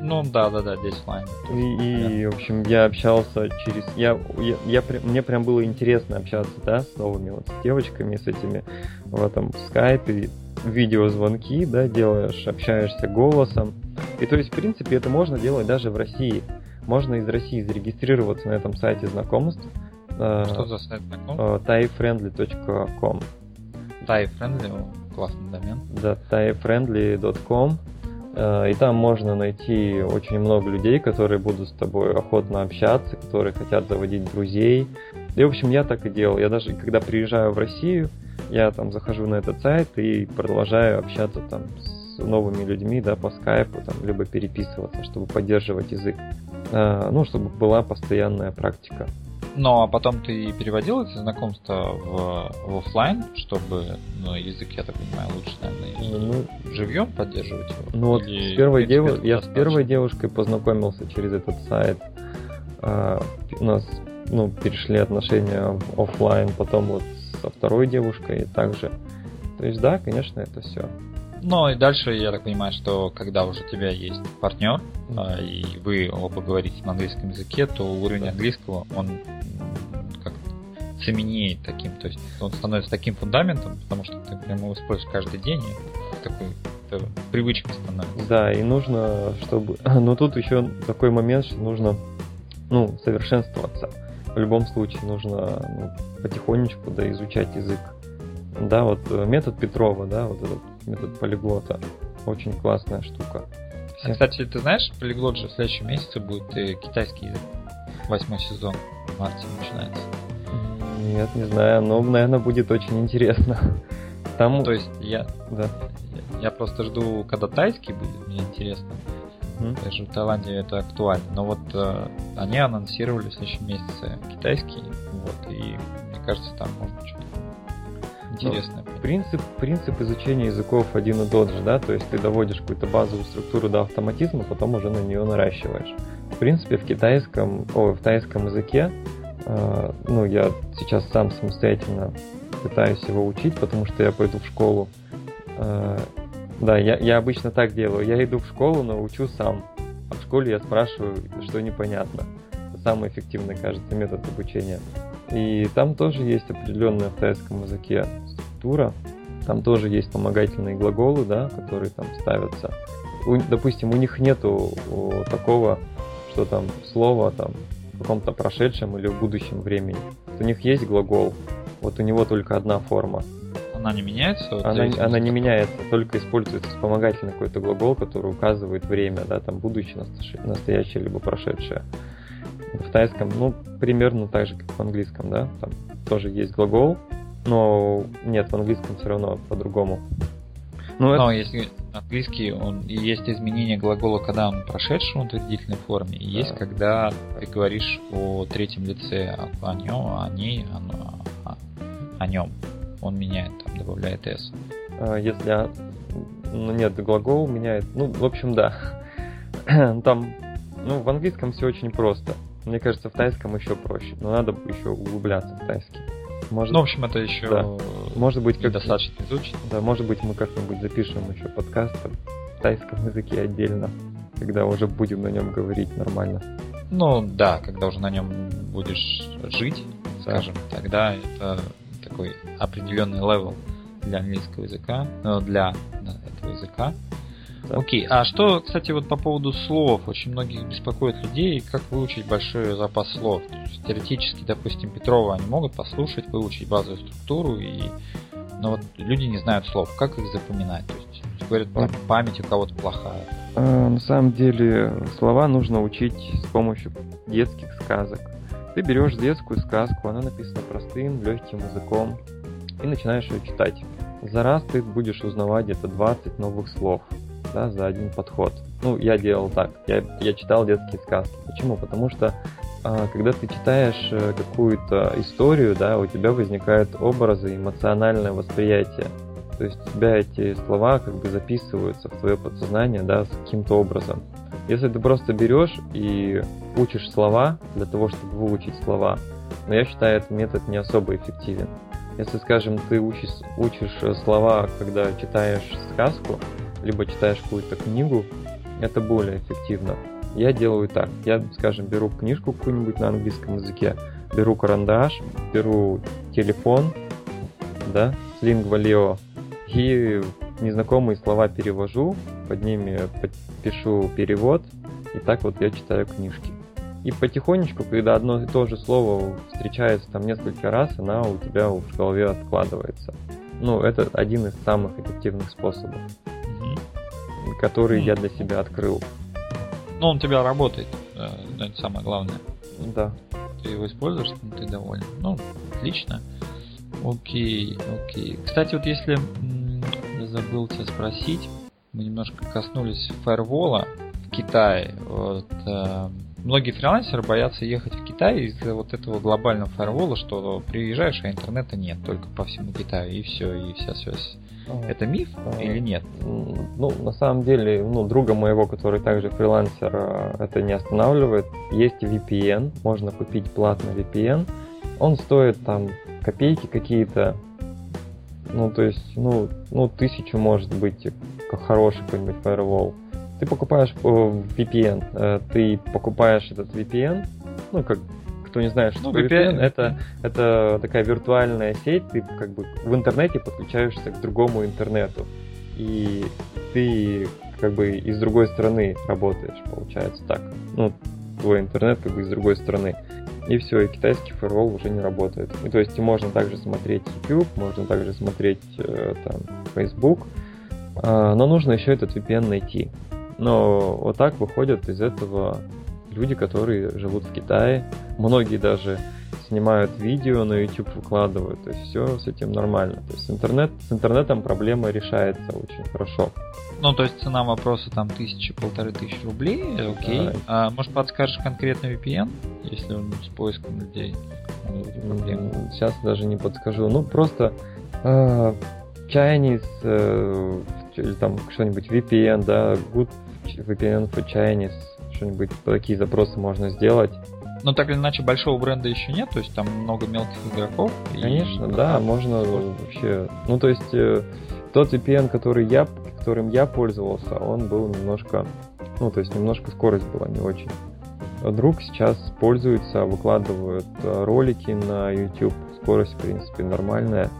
Ну да, да, да, здесь лайн. И, и в общем, я общался через. Я, я, я, мне прям было интересно общаться, да, с новыми вот с девочками, с этими в этом скайпе, видеозвонки, да, делаешь, общаешься голосом. И то есть, в принципе, это можно делать даже в России. Можно из России зарегистрироваться на этом сайте знакомств. Э, Что за сайт знакомств? ThaiFriendly.com ThaiFriendly, классный домен. Да, ThaiFriendly.com Э, и там можно найти очень много людей, которые будут с тобой охотно общаться, которые хотят заводить друзей. И, в общем, я так и делал. Я даже, когда приезжаю в Россию, я там захожу на этот сайт и продолжаю общаться там с новыми людьми, да, по скайпу, там, либо переписываться, чтобы поддерживать язык. Э, ну, чтобы была постоянная практика. Ну, а потом ты переводил эти знакомства в, в офлайн, чтобы ну, язык, я так понимаю, лучше, наверное, ну, живьем поддерживать его? Ну вот с первой дев... я с первой девушкой познакомился через этот сайт. А, у нас ну, перешли отношения в офлайн, потом вот со второй девушкой также. То есть да, конечно, это все. Ну и дальше я так понимаю, что когда уже у тебя есть партнер, mm-hmm. и вы оба говорите на английском языке, то уровень английского, он как заменяет таким, то есть он становится таким фундаментом, потому что ты прямо его используешь каждый день, и такой это привычкой становится. Да, и нужно, чтобы... <laughs> Но тут еще такой момент, что нужно ну, совершенствоваться. В любом случае нужно ну, потихонечку да, изучать язык. Да, вот э, метод Петрова, да, вот этот метод полиглота. Очень классная штука. Все... Кстати, ты знаешь, полиглот же в следующем месяце будет э, китайский язык. Восьмой сезон в марте начинается. Нет, не знаю, но, наверное, будет очень интересно. Там... То есть я, да. я, я просто жду, когда тайский будет, мне интересно. Mm-hmm. Даже в Таиланде это актуально. Но вот э, они анонсировали в следующем месяце китайский, вот, и мне кажется, там можно что-то интересное. Ну, принцип, принцип изучения языков один и тот же, да, то есть ты доводишь какую-то базовую структуру до автоматизма, потом уже на нее наращиваешь. В принципе, в китайском, о, в тайском языке, э, ну, я сейчас сам самостоятельно пытаюсь его учить, потому что я пойду в школу. Э, да, я, я обычно так делаю. Я иду в школу, но учу сам. А в школе я спрашиваю, что непонятно. Это самый эффективный, кажется, метод обучения. И там тоже есть определенная в тайском языке структура. Там тоже есть помогательные глаголы, да, которые там ставятся. У, допустим, у них нету такого, что там слово там в каком-то прошедшем или в будущем времени. У них есть глагол, вот у него только одна форма. Она не меняется? Вот она, она не меняется, только используется вспомогательный какой-то глагол, который указывает время, да, там будущее, настоящее, либо прошедшее. В тайском, ну, примерно так же, как в английском, да, там тоже есть глагол, но нет, в английском все равно по-другому. Ну, но это... если английский, он есть изменение глагола, когда он прошедший в утвердительной форме, и да. есть, когда ты говоришь о третьем лице, о, о нем, о ней, о, о, о нем. Он меняет, там добавляет s. А, если ну, нет, глагол меняет. Ну, в общем, да. <clears throat> Там, ну, в английском все очень просто. Мне кажется, в тайском еще проще, но надо еще углубляться в тайский. Может, ну, в общем, это еще да. может быть, как достаточно изучить. Да, может быть, мы как-нибудь запишем еще подкаст в тайском языке отдельно, когда уже будем на нем говорить нормально. Ну да, когда уже на нем будешь жить, да. скажем, тогда это такой определенный level для английского языка, э, для этого языка. Окей, а что, кстати, вот по поводу слов, очень многих беспокоит людей, как выучить большой запас слов. теоретически, допустим, Петрова они могут послушать, выучить базовую структуру, и... но вот люди не знают слов, как их запоминать. То есть говорят, память у кого-то плохая. А, на самом деле слова нужно учить с помощью детских сказок. Ты берешь детскую сказку, она написана простым, легким языком, и начинаешь ее читать. За раз ты будешь узнавать где-то 20 новых слов да, за один подход. Ну, я делал так, я, я читал детские сказки. Почему? Потому что а, когда ты читаешь э, какую-то историю, да, у тебя возникают образы, эмоциональное восприятие. То есть у тебя эти слова как бы записываются в твое подсознание, да, с каким-то образом. Если ты просто берешь и учишь слова для того, чтобы выучить слова, но я считаю, этот метод не особо эффективен. Если, скажем, ты учишь, учишь слова, когда читаешь сказку, либо читаешь какую-то книгу, это более эффективно. Я делаю так. Я, скажем, беру книжку какую-нибудь на английском языке, беру карандаш, беру телефон, да, с Lingua и незнакомые слова перевожу, под ними пишу перевод, и так вот я читаю книжки. И потихонечку, когда одно и то же слово встречается там несколько раз, она у тебя в голове откладывается. Ну, это один из самых эффективных способов, mm-hmm. который mm-hmm. я для себя открыл. Ну, он у тебя работает, э, это самое главное. Да. Ты его используешь, ты доволен. Ну, отлично. Окей, окей. Кстати, вот если я забыл тебя спросить, мы немножко коснулись фаервола в Китае. Вот, э, многие фрилансеры боятся ехать в Китай из-за вот этого глобального фаервола, что приезжаешь, а интернета нет только по всему Китаю, и все, и вся связь. Это миф а, или нет? Ну, на самом деле, ну, друга моего, который также фрилансер, э, это не останавливает. Есть VPN, можно купить платный VPN. Он стоит там копейки какие-то. Ну, то есть, ну, ну, тысячу может быть, хороший какой-нибудь firewall. Ты покупаешь э, VPN, э, ты покупаешь этот VPN, ну, как кто не знает, что ну, VPN, VPN это, это такая виртуальная сеть, ты как бы в интернете подключаешься к другому интернету. И ты как бы из другой стороны работаешь, получается так. Ну, твой интернет как бы из другой стороны. И все, и китайский фаервол уже не работает. И то есть можно также смотреть YouTube, можно также смотреть э, там Facebook, э, но нужно еще этот VPN найти. Но вот так выходят из этого люди, которые живут в Китае. Многие даже снимают видео на YouTube, выкладывают. То есть все с этим нормально. То есть интернет, с интернетом проблема решается очень хорошо. Ну, то есть цена вопроса там тысячи, полторы тысячи рублей, окей. Да. А может подскажешь конкретно VPN, если он с поиском людей? Сейчас даже не подскажу. Ну, просто э, Chinese э, или там что-нибудь VPN, да, good VPN for Chinese, что-нибудь такие запросы можно сделать. Но так или иначе большого бренда еще нет, то есть там много мелких игроков. Конечно, и... да, можно вообще. Ну то есть э, тот VPN, который я, которым я пользовался, он был немножко, ну то есть немножко скорость была не очень. Друг сейчас пользуется, выкладывает э, ролики на YouTube, скорость в принципе нормальная.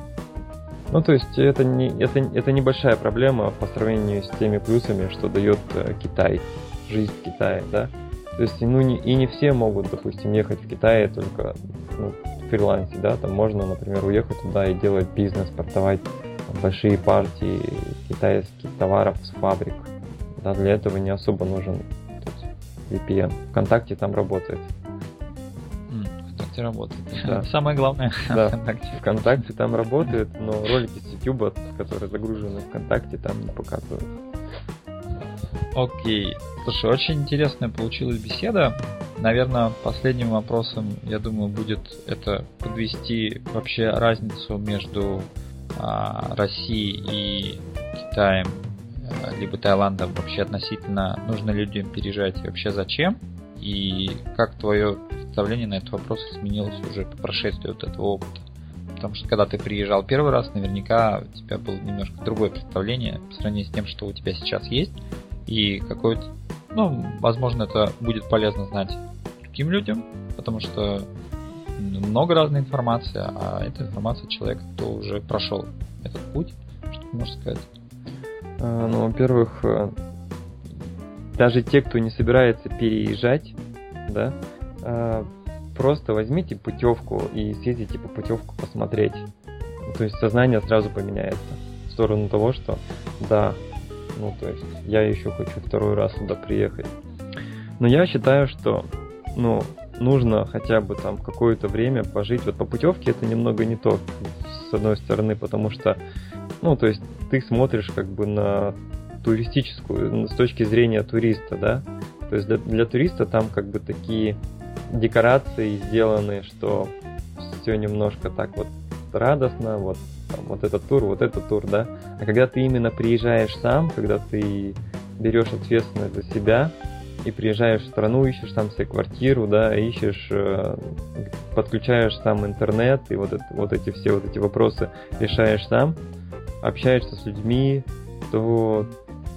Ну, то есть это, не, это, это небольшая проблема по сравнению с теми плюсами, что дает э, Китай жизнь в Китае, да. То есть, ну, не, и не все могут, допустим, ехать в Китае только ну, в фрилансе, да, там можно, например, уехать туда и делать бизнес, продавать большие партии китайских товаров с фабрик. Да, для этого не особо нужен есть, VPN. ВКонтакте там работает. ВКонтакте работает. Да. Самое главное да. ВКонтакте. ВКонтакте там работает, но ролики с YouTube, которые загружены ВКонтакте, там не показывают. Окей. Слушай, очень интересная получилась беседа. Наверное, последним вопросом, я думаю, будет это подвести вообще разницу между а, Россией и Китаем, либо Таиландом вообще относительно нужно людям переезжать и вообще зачем, и как твое представление на этот вопрос изменилось уже по прошествии вот этого опыта. Потому что когда ты приезжал первый раз, наверняка у тебя было немножко другое представление по сравнению с тем, что у тебя сейчас есть и какой-то, ну, возможно, это будет полезно знать другим людям, потому что много разной информации, а эта информация человека, кто уже прошел этот путь, что ты можешь сказать? А, ну, во-первых, э, даже те, кто не собирается переезжать, да, а, просто возьмите путевку и съездите по путевку посмотреть. То есть сознание сразу поменяется в сторону того, что да, ну, то есть я еще хочу второй раз сюда приехать. Но я считаю, что, ну, нужно хотя бы там какое-то время пожить. Вот по путевке это немного не то, с одной стороны, потому что, ну, то есть ты смотришь как бы на туристическую, с точки зрения туриста, да. То есть для, для туриста там как бы такие декорации сделаны, что все немножко так вот радостно, вот там, вот этот тур, вот этот тур, да. А когда ты именно приезжаешь сам, когда ты берешь ответственность за себя и приезжаешь в страну, ищешь там себе квартиру, да, ищешь, э, подключаешь сам интернет и вот, это, вот эти все вот эти вопросы решаешь сам, общаешься с людьми, то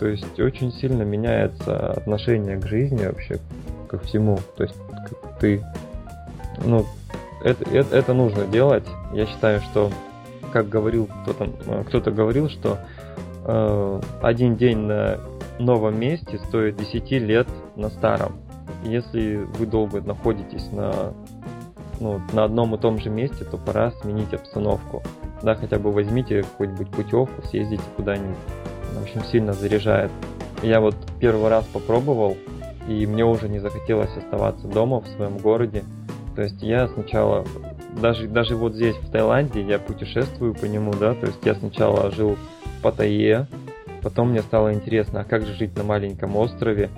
То есть очень сильно меняется отношение к жизни вообще, ко всему. То есть ты, ну, это, это, это нужно делать. Я считаю, что, как говорил кто-то, кто-то говорил, что э, один день на новом месте стоит 10 лет на старом. Если вы долго находитесь на, ну, на одном и том же месте, то пора сменить обстановку. Да, хотя бы возьмите какую-нибудь путевку, съездите куда-нибудь. Общем, сильно заряжает. Я вот первый раз попробовал, и мне уже не захотелось оставаться дома в своем городе. То есть я сначала, даже, даже вот здесь, в Таиланде, я путешествую по нему, да, то есть я сначала жил в Паттайе, потом мне стало интересно, а как же жить на маленьком острове,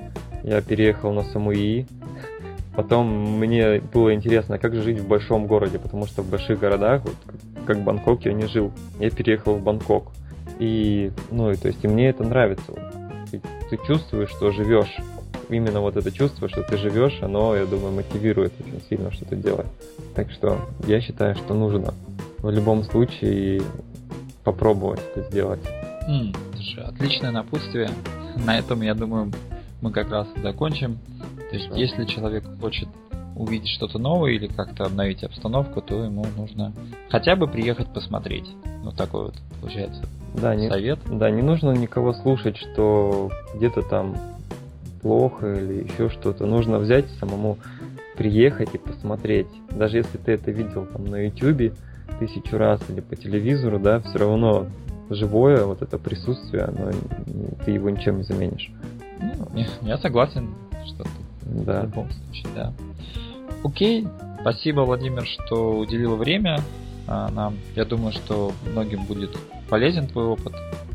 я переехал на Самуи, потом мне было интересно, как же жить в большом городе, потому что в больших городах, вот, как Бангкок, я не жил, я переехал в Бангкок. И, ну, и то есть, и мне это нравится. Ты, ты чувствуешь, что живешь. Именно вот это чувство, что ты живешь, оно, я думаю, мотивирует очень сильно что-то делать. Так что я считаю, что нужно в любом случае попробовать это сделать. Mm, слушай, отличное напутствие. На этом, я думаю, мы как раз закончим. То есть, если человек хочет увидеть что-то новое или как-то обновить обстановку, то ему нужно хотя бы приехать посмотреть. Вот такой вот получается да, совет. Не, да, не нужно никого слушать, что где-то там плохо или еще что-то. Нужно взять самому приехать и посмотреть. Даже если ты это видел там на YouTube тысячу раз или по телевизору, да, все равно живое вот это присутствие, оно, ты его ничем не заменишь. Ну, я согласен, что да. в любом случае, да. Окей, спасибо, Владимир, что уделил время нам. Я думаю, что многим будет полезен твой опыт.